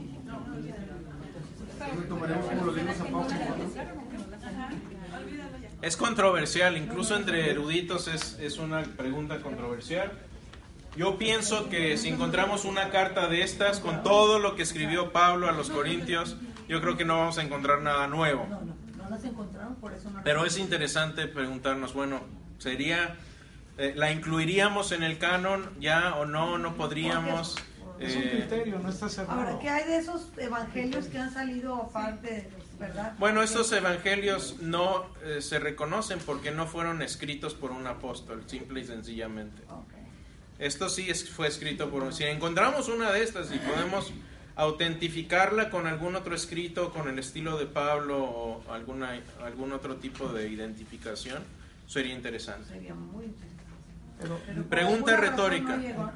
Es controversial, incluso entre eruditos es, es una pregunta controversial. Yo pienso que si encontramos una carta de estas con todo lo que escribió Pablo a los Corintios, yo creo que no vamos a encontrar nada nuevo. Pero es interesante preguntarnos, bueno, ¿sería, eh, la incluiríamos en el canon ya o no? ¿No podríamos? Es un Eh, criterio, no está cerrado. Ahora, ¿qué hay de esos evangelios que han salido aparte, verdad? Bueno, estos evangelios no eh, se reconocen porque no fueron escritos por un apóstol, simple y sencillamente. Esto sí es- fue escrito por un... Si encontramos una de estas y podemos autentificarla con algún otro escrito, con el estilo de Pablo o alguna, algún otro tipo de identificación, sería interesante. Sería muy interesante. Pero- Pregunta retórica. no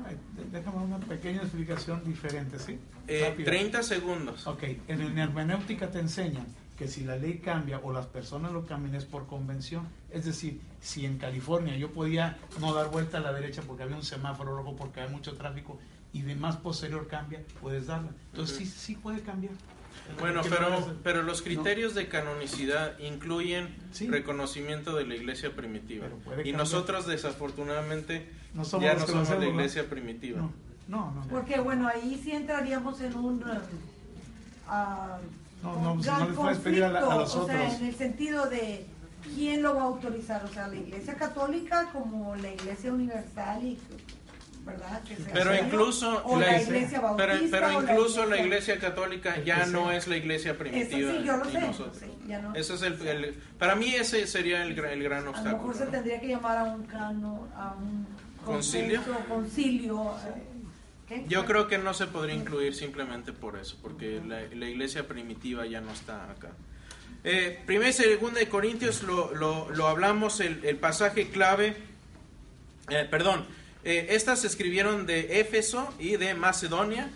Déjame una pequeña explicación diferente, ¿sí? Eh, Rápida. 30 segundos. Ok, en la hermenéutica te enseñan que si la ley cambia o las personas lo cambian es por convención. Es decir, si en California yo podía no dar vuelta a la derecha porque había un semáforo rojo, porque había mucho tráfico, y de más posterior cambia, puedes darla. Entonces sí, sí puede cambiar. Bueno, pero, pero los criterios de canonicidad incluyen Sí. reconocimiento de la iglesia primitiva. Y nosotros desafortunadamente No somos ya no somos la iglesia primitiva. No, no, no. no. Porque bueno, ahí sí entraríamos en un... ah, No, un no, si gran no les puedes pedir a la- a los O sea, en el sentido de quién lo va a autorizar, o sea, la iglesia católica como la iglesia universal y... ¿Verdad? Que sea Pero incluso o la- la iglesia Pero, bautista pero o incluso la iglesia católica ya no es la iglesia Eso primitiva. sí, yo lo sé, nosotros. sí, ya no. Ese es el, el- para mí ese sería el, el gran A lo obstáculo. mejor se ¿no? tendría que llamar a un cano, a un ¿Concilio? consenso, concilio. eh, ¿qué? Yo creo que no se podría incluir simplemente por eso, porque la, la iglesia primitiva ya no está acá. Eh, primera y segunda de Corintios lo, lo- lo hablamos, el, el pasaje clave, eh, perdón, eh, estas se escribieron de Éfeso y de Macedonia,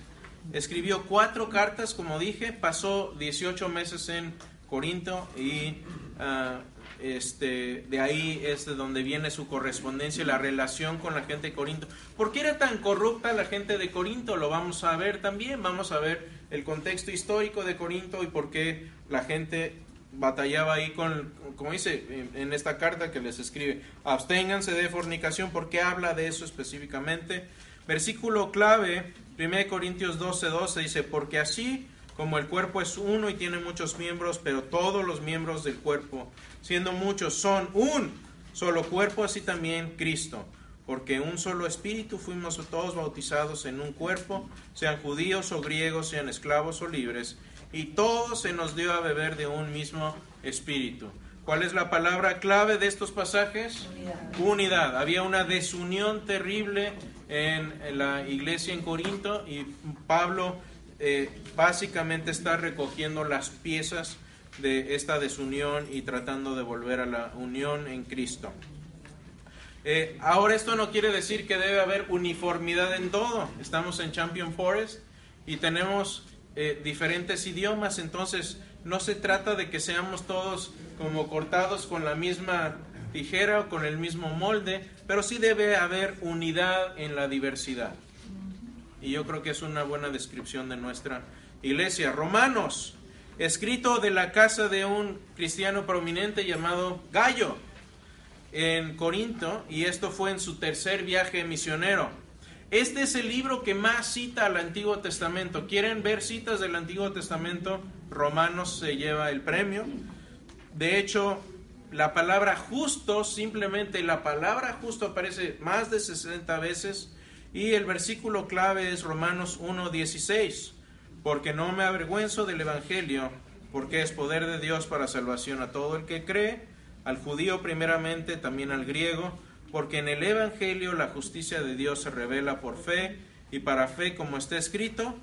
escribió cuatro cartas, como dije, pasó 18 meses en Corinto y ah, este, de ahí es de donde viene su correspondencia, la relación con la gente de Corinto. ¿Por qué era tan corrupta la gente de Corinto? Lo vamos a ver también, vamos a ver el contexto histórico de Corinto y por qué la gente batallaba ahí con, como dice en, esta carta que les escribe, absténganse de fornicación, porque habla de eso específicamente. Versículo clave, 1 Corintios 12, 12 dice, porque así como el cuerpo es uno y tiene muchos miembros, pero todos los miembros del cuerpo, siendo muchos, son un solo cuerpo, así también Cristo. Porque un solo espíritu fuimos todos bautizados en un cuerpo, sean judíos o griegos, sean esclavos o libres, y todos se nos dio a beber de un mismo espíritu. ¿Cuál es la palabra clave de estos pasajes? Unidad. Unidad. Había una desunión terrible en la iglesia en Corinto y Pablo eh, básicamente está recogiendo las piezas de esta desunión y tratando de volver a la unión en Cristo. Eh, ahora esto no quiere decir que debe haber uniformidad en todo. Estamos en Champion Forest y tenemos eh, diferentes idiomas, entonces no se trata de que seamos todos como cortados con la misma tijera o con el mismo molde, pero sí debe haber unidad en la diversidad. Y yo creo que es una buena descripción de nuestra iglesia. Romanos, escrito de la casa de un cristiano prominente llamado Gallo en Corinto, y esto fue en su tercer viaje misionero. Este es el libro que más cita al Antiguo Testamento. ¿Quieren ver citas del Antiguo Testamento? Romanos se lleva el premio. De hecho, la palabra justo, simplemente la palabra justo aparece más de 60 veces y el versículo clave es Romanos 1.16. Porque no me avergüenzo del Evangelio, porque es poder de Dios para salvación a todo el que cree, al judío primeramente, también al griego, porque en el Evangelio la justicia de Dios se revela por fe, y para fe, como está escrito,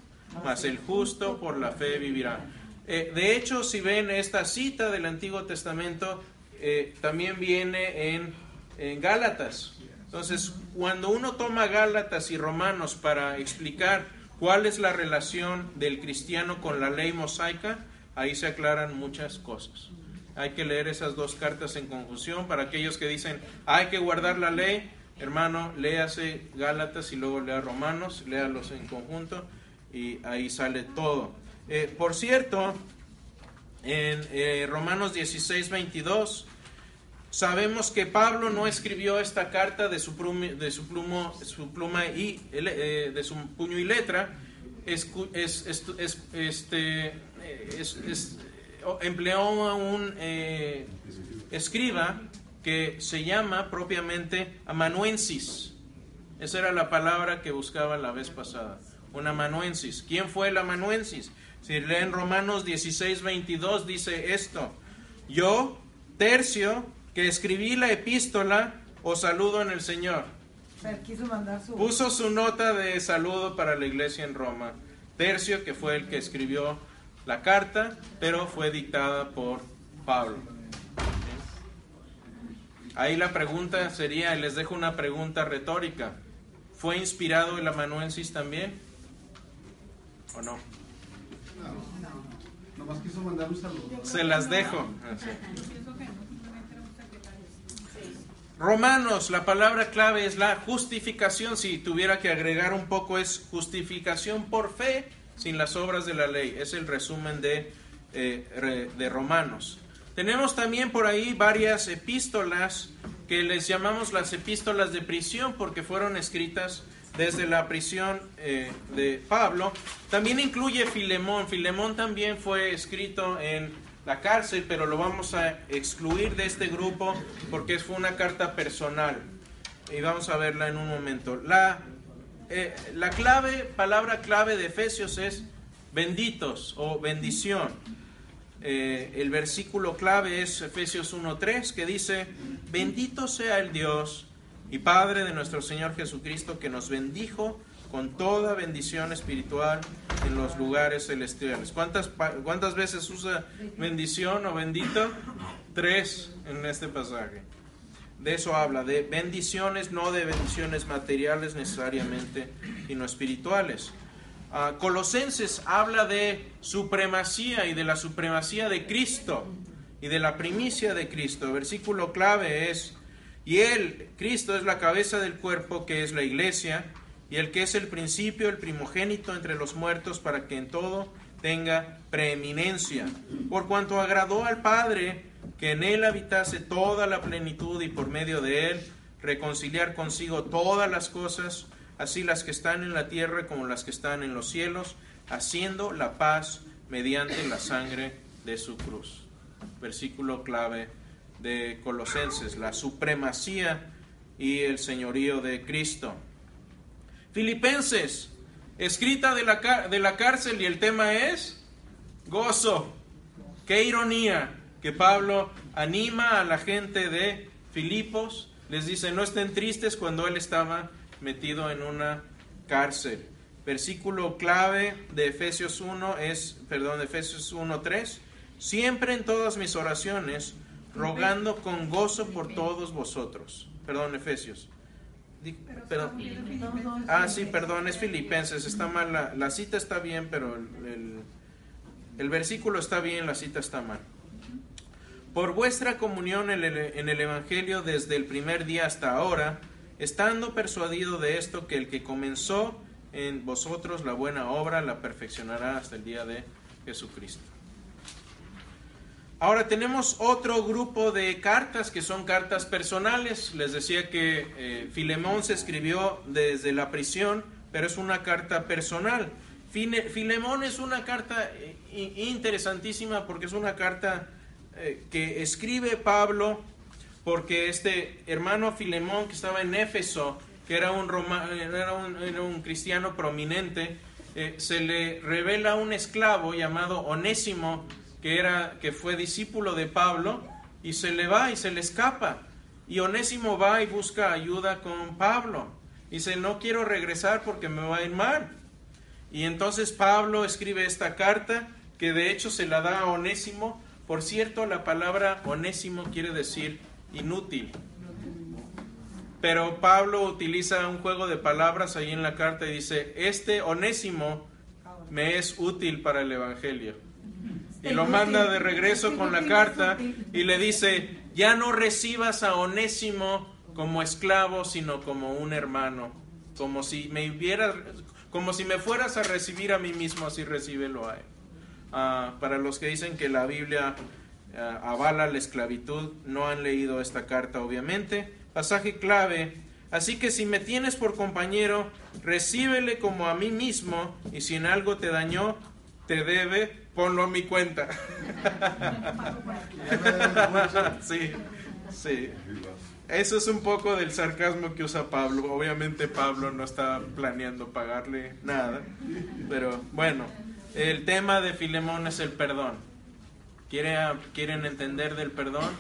mas el justo por la fe vivirá. Eh, de hecho, si ven esta cita del Antiguo Testamento, eh, también viene en, en Gálatas. Entonces, cuando uno toma Gálatas y Romanos para explicar cuál es la relación del cristiano con la ley mosaica, ahí se aclaran muchas cosas. Hay que leer esas dos cartas en conjunción para aquellos que dicen hay que guardar la ley. Hermano, léase Gálatas y luego lea Romanos, léalos en conjunto y ahí sale todo. Eh, por cierto, en eh, Romanos 16, 22, sabemos que Pablo no escribió esta carta de su, plumi- de su, plumo, su pluma y eh, de su puño y letra. Es, es- es- es- este, es- es- empleó a un eh, escriba que se llama propiamente amanuensis. Esa era la palabra que buscaba la vez pasada. Un amanuensis. ¿Quién fue el amanuensis? Si leen Romanos 16, 22, dice esto. Yo, tercio, que escribí la epístola, os saludo en el Señor. Puso su nota de saludo para la iglesia en Roma. Tercio, que fue el que escribió la carta, pero fue dictada por Pablo. Ahí la pregunta sería, les dejo una pregunta retórica. ¿Fue inspirado el amanuensis también? ¿O no? No, nomás quiso mandar un saludo. Se las dejo. Romanos, la palabra clave es la justificación. Si tuviera que agregar un poco, es justificación por fe sin las obras de la ley. Es el resumen de, eh, de Romanos. Tenemos también por ahí varias epístolas que les llamamos las epístolas de prisión porque fueron escritas desde la prisión eh, de Pablo. También incluye Filemón. Filemón también fue escrito en la cárcel, pero lo vamos a excluir de este grupo porque fue una carta personal. Y vamos a verla en un momento. La, eh, la clave, palabra clave de Efesios es benditos o bendición. Eh, el versículo clave es Efesios 1.3 que dice, bendito sea el Dios y Padre de nuestro Señor Jesucristo que nos bendijo con toda bendición espiritual en los lugares celestiales. ¿Cuántas, cuántas veces usa bendición o bendito? Tres en este pasaje. De eso habla, de bendiciones, no de bendiciones materiales necesariamente, sino espirituales. Ah, Colosenses habla de supremacía y de la supremacía de Cristo y de la primicia de Cristo. versículo clave es, y Él, Cristo, es la cabeza del cuerpo que es la iglesia, y el que es el principio, el primogénito entre los muertos, para que en todo tenga preeminencia. Por cuanto agradó al Padre que en Él habitase toda la plenitud y por medio de Él reconciliar consigo todas las cosas, así las que están en la tierra como las que están en los cielos, haciendo la paz mediante la sangre de su cruz. Versículo clave de Colosenses, la supremacía y el señorío de Cristo. Filipenses, escrita de la, de la cárcel y el tema es gozo. Qué ironía que Pablo anima a la gente de Filipos, les dice no estén tristes cuando él estaba metido en una cárcel. Versículo clave de Efesios 1 es, perdón, de Efesios 1.3, siempre en todas mis oraciones, rogando con gozo por todos vosotros. Perdón, Efesios. Ah, sí, perdón, es Filipenses, está mal, la, cita está bien, pero el, el, versículo está bien, la cita está mal. Por vuestra comunión en el, Evangelio desde el primer día hasta ahora, estando persuadido de esto, que el que comenzó en vosotros la buena obra la perfeccionará hasta el día de Jesucristo. Ahora tenemos otro grupo de cartas que son cartas personales. Les decía que eh, Filemón se escribió desde la prisión, pero es una carta personal. Filemón es una carta eh, interesantísima porque es una carta eh, que escribe Pablo porque este hermano Filemón que estaba en Éfeso, que era un, era un, cristiano prominente, eh, se le revela un esclavo llamado Onésimo, que, era, que fue discípulo de Pablo, y se le va y se le escapa. Y Onésimo va y busca ayuda con Pablo. Dice, no quiero regresar porque me va a ir mal. Y entonces Pablo escribe esta carta que de hecho se la da a Onésimo. Por cierto, la palabra Onésimo quiere decir inútil. Pero Pablo utiliza un juego de palabras ahí en la carta y dice, este onésimo me es útil para el Evangelio. Y lo manda de regreso con la carta y le dice, ya no recibas a onésimo como esclavo, sino como un hermano, como si me hubiera, como si me fueras a recibir a mí mismo, así recíbelo a él. Ah, para los que dicen que la Biblia eh, avala la esclavitud, no han leído esta carta obviamente. Pasaje clave, así que si me tienes por compañero, recíbele como a mí mismo y si en algo te dañó, te debe, ponlo a mi cuenta. <laughs> sí, sí. Eso es un poco del sarcasmo que usa Pablo. Obviamente Pablo no está planeando pagarle nada, pero bueno, el tema de Filemón es el perdón quieren entender del perdón,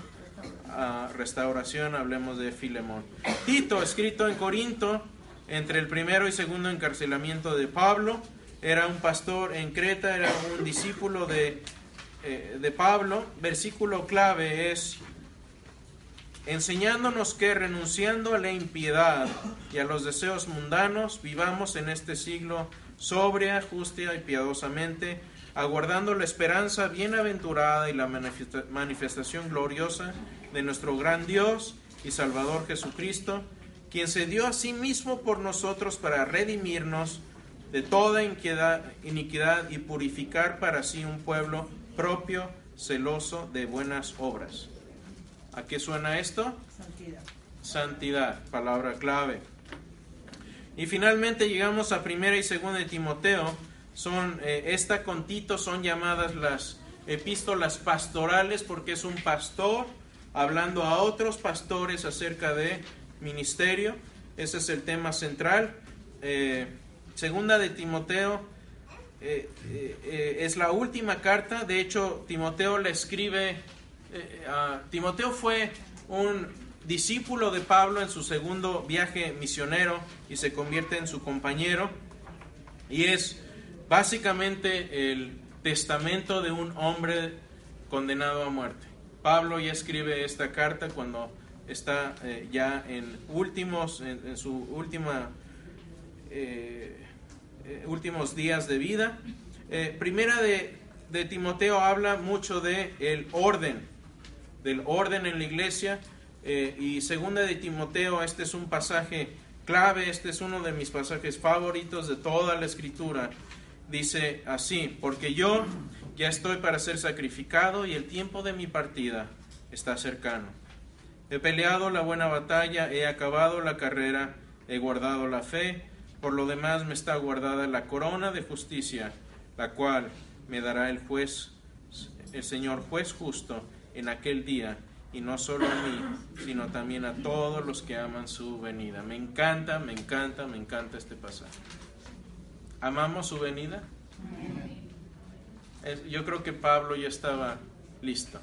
restauración, hablemos de Filemón. Tito, escrito en Corinto, entre el primero y segundo encarcelamiento de Pablo, era un pastor en Creta, era un discípulo de, eh, de Pablo. Versículo clave es enseñándonos que renunciando a la impiedad y a los deseos mundanos, vivamos en este siglo sobria, justa y piadosamente, aguardando la esperanza bienaventurada y la manifestación gloriosa de nuestro gran Dios y Salvador Jesucristo, quien se dio a sí mismo por nosotros para redimirnos de toda iniquidad, iniquidad y purificar para sí un pueblo propio, celoso de buenas obras. ¿A qué suena esto? Santidad. Santidad, palabra clave. Y finalmente llegamos a primera y segunda de Timoteo. Son eh, esta con Tito son llamadas las epístolas pastorales porque es un pastor hablando a otros pastores acerca de ministerio. Ese es el tema central. Eh, segunda de Timoteo eh, eh, es la última carta. De hecho, Timoteo le escribe. a- Timoteo fue un discípulo de Pablo en su segundo viaje misionero y se convierte en su compañero. Y es básicamente el testamento de un hombre condenado a muerte. Pablo ya escribe esta carta cuando está eh, ya en últimos, en, su última eh, eh, últimos días de vida. Primera de, de Timoteo habla mucho de el orden, del orden en la iglesia. Eh, y segunda de Timoteo, este es un pasaje clave, este es uno de mis pasajes favoritos de toda la escritura. Dice así, porque yo ya estoy para ser sacrificado y el tiempo de mi partida está cercano. He peleado la buena batalla, he acabado la carrera, he guardado la fe. Por lo demás me está guardada la corona de justicia, la cual me dará el juez, el Señor juez justo en aquel día, y no solo a mí, sino también a todos los que aman su venida. Me encanta, me encanta, me encanta este pasaje. ¿Amamos su venida? Yo creo que Pablo ya estaba listo.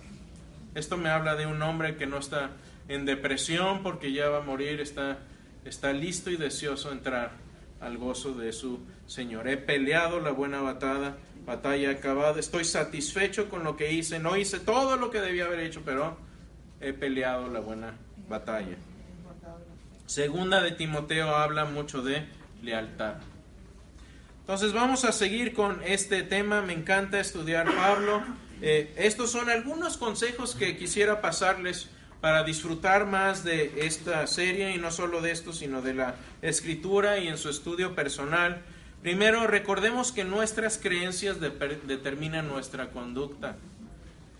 Esto me habla de un hombre que no está en depresión porque ya va a morir, está, está listo y deseoso de entrar al gozo de su Señor. He peleado la buena batalla, batalla acabada, estoy satisfecho con lo que hice, no hice todo lo que debía haber hecho, pero he peleado la buena batalla. Segunda de Timoteo habla mucho de lealtad. Entonces vamos a seguir con este tema. Me encanta estudiar Pablo. Eh, estos son algunos consejos que quisiera pasarles para disfrutar más de esta serie y no solo de esto, sino de la escritura y en su estudio personal. Primero, recordemos que nuestras creencias determinan nuestra conducta.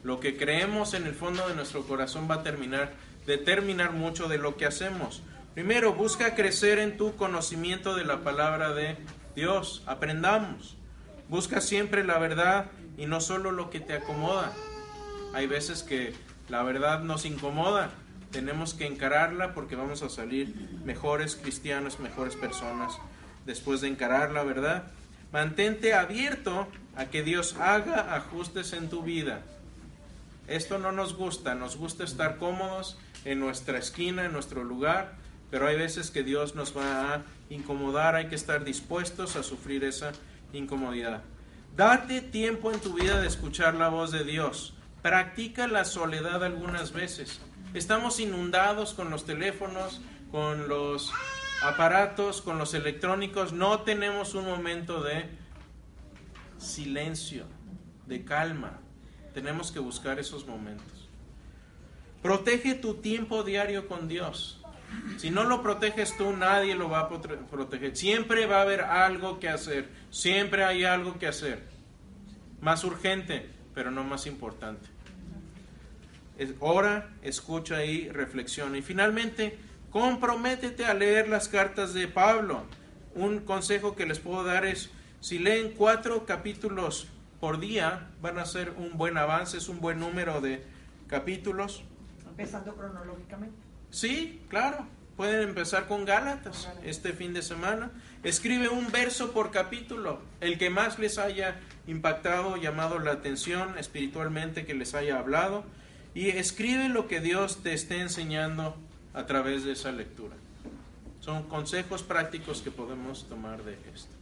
Lo que creemos en el fondo de nuestro corazón va a terminar, determinar mucho de lo que hacemos. Primero, busca crecer en tu conocimiento de la palabra de Dios. Aprendamos. Busca siempre la verdad y no solo lo que te acomoda. Hay veces que la verdad nos incomoda. Tenemos que encararla porque vamos a salir mejores cristianos, mejores personas después de encarar la verdad. Mantente abierto a que Dios haga ajustes en tu vida. Esto no nos gusta, nos gusta estar cómodos en nuestra esquina, en nuestro lugar, pero hay veces que Dios nos va a incomodar, hay que estar dispuestos a sufrir esa incomodidad. Date tiempo en tu vida de escuchar la voz de Dios. Practica la soledad algunas veces. Estamos inundados con los teléfonos, con los aparatos, con los electrónicos. No tenemos un momento de silencio, de calma. Tenemos que buscar esos momentos. Protege tu tiempo diario con Dios. Si no lo proteges tú, nadie lo va a prote- proteger. Siempre va a haber algo que hacer. Siempre hay algo que hacer. Más urgente, pero no más importante. Ora, escucha y reflexiona. Y finalmente, comprométete a leer las cartas de Pablo. Un consejo que les puedo dar es, si leen cuatro capítulos por día, van a ser un buen avance, es un buen número de capítulos. Empezando cronológicamente. Sí, claro. Pueden empezar con Gálatas este fin de semana. Escribe un verso por capítulo, el que más les haya impactado, llamado la atención espiritualmente, que les haya hablado. Y escribe lo que Dios te esté enseñando a través de esa lectura. Son consejos prácticos que podemos tomar de esto.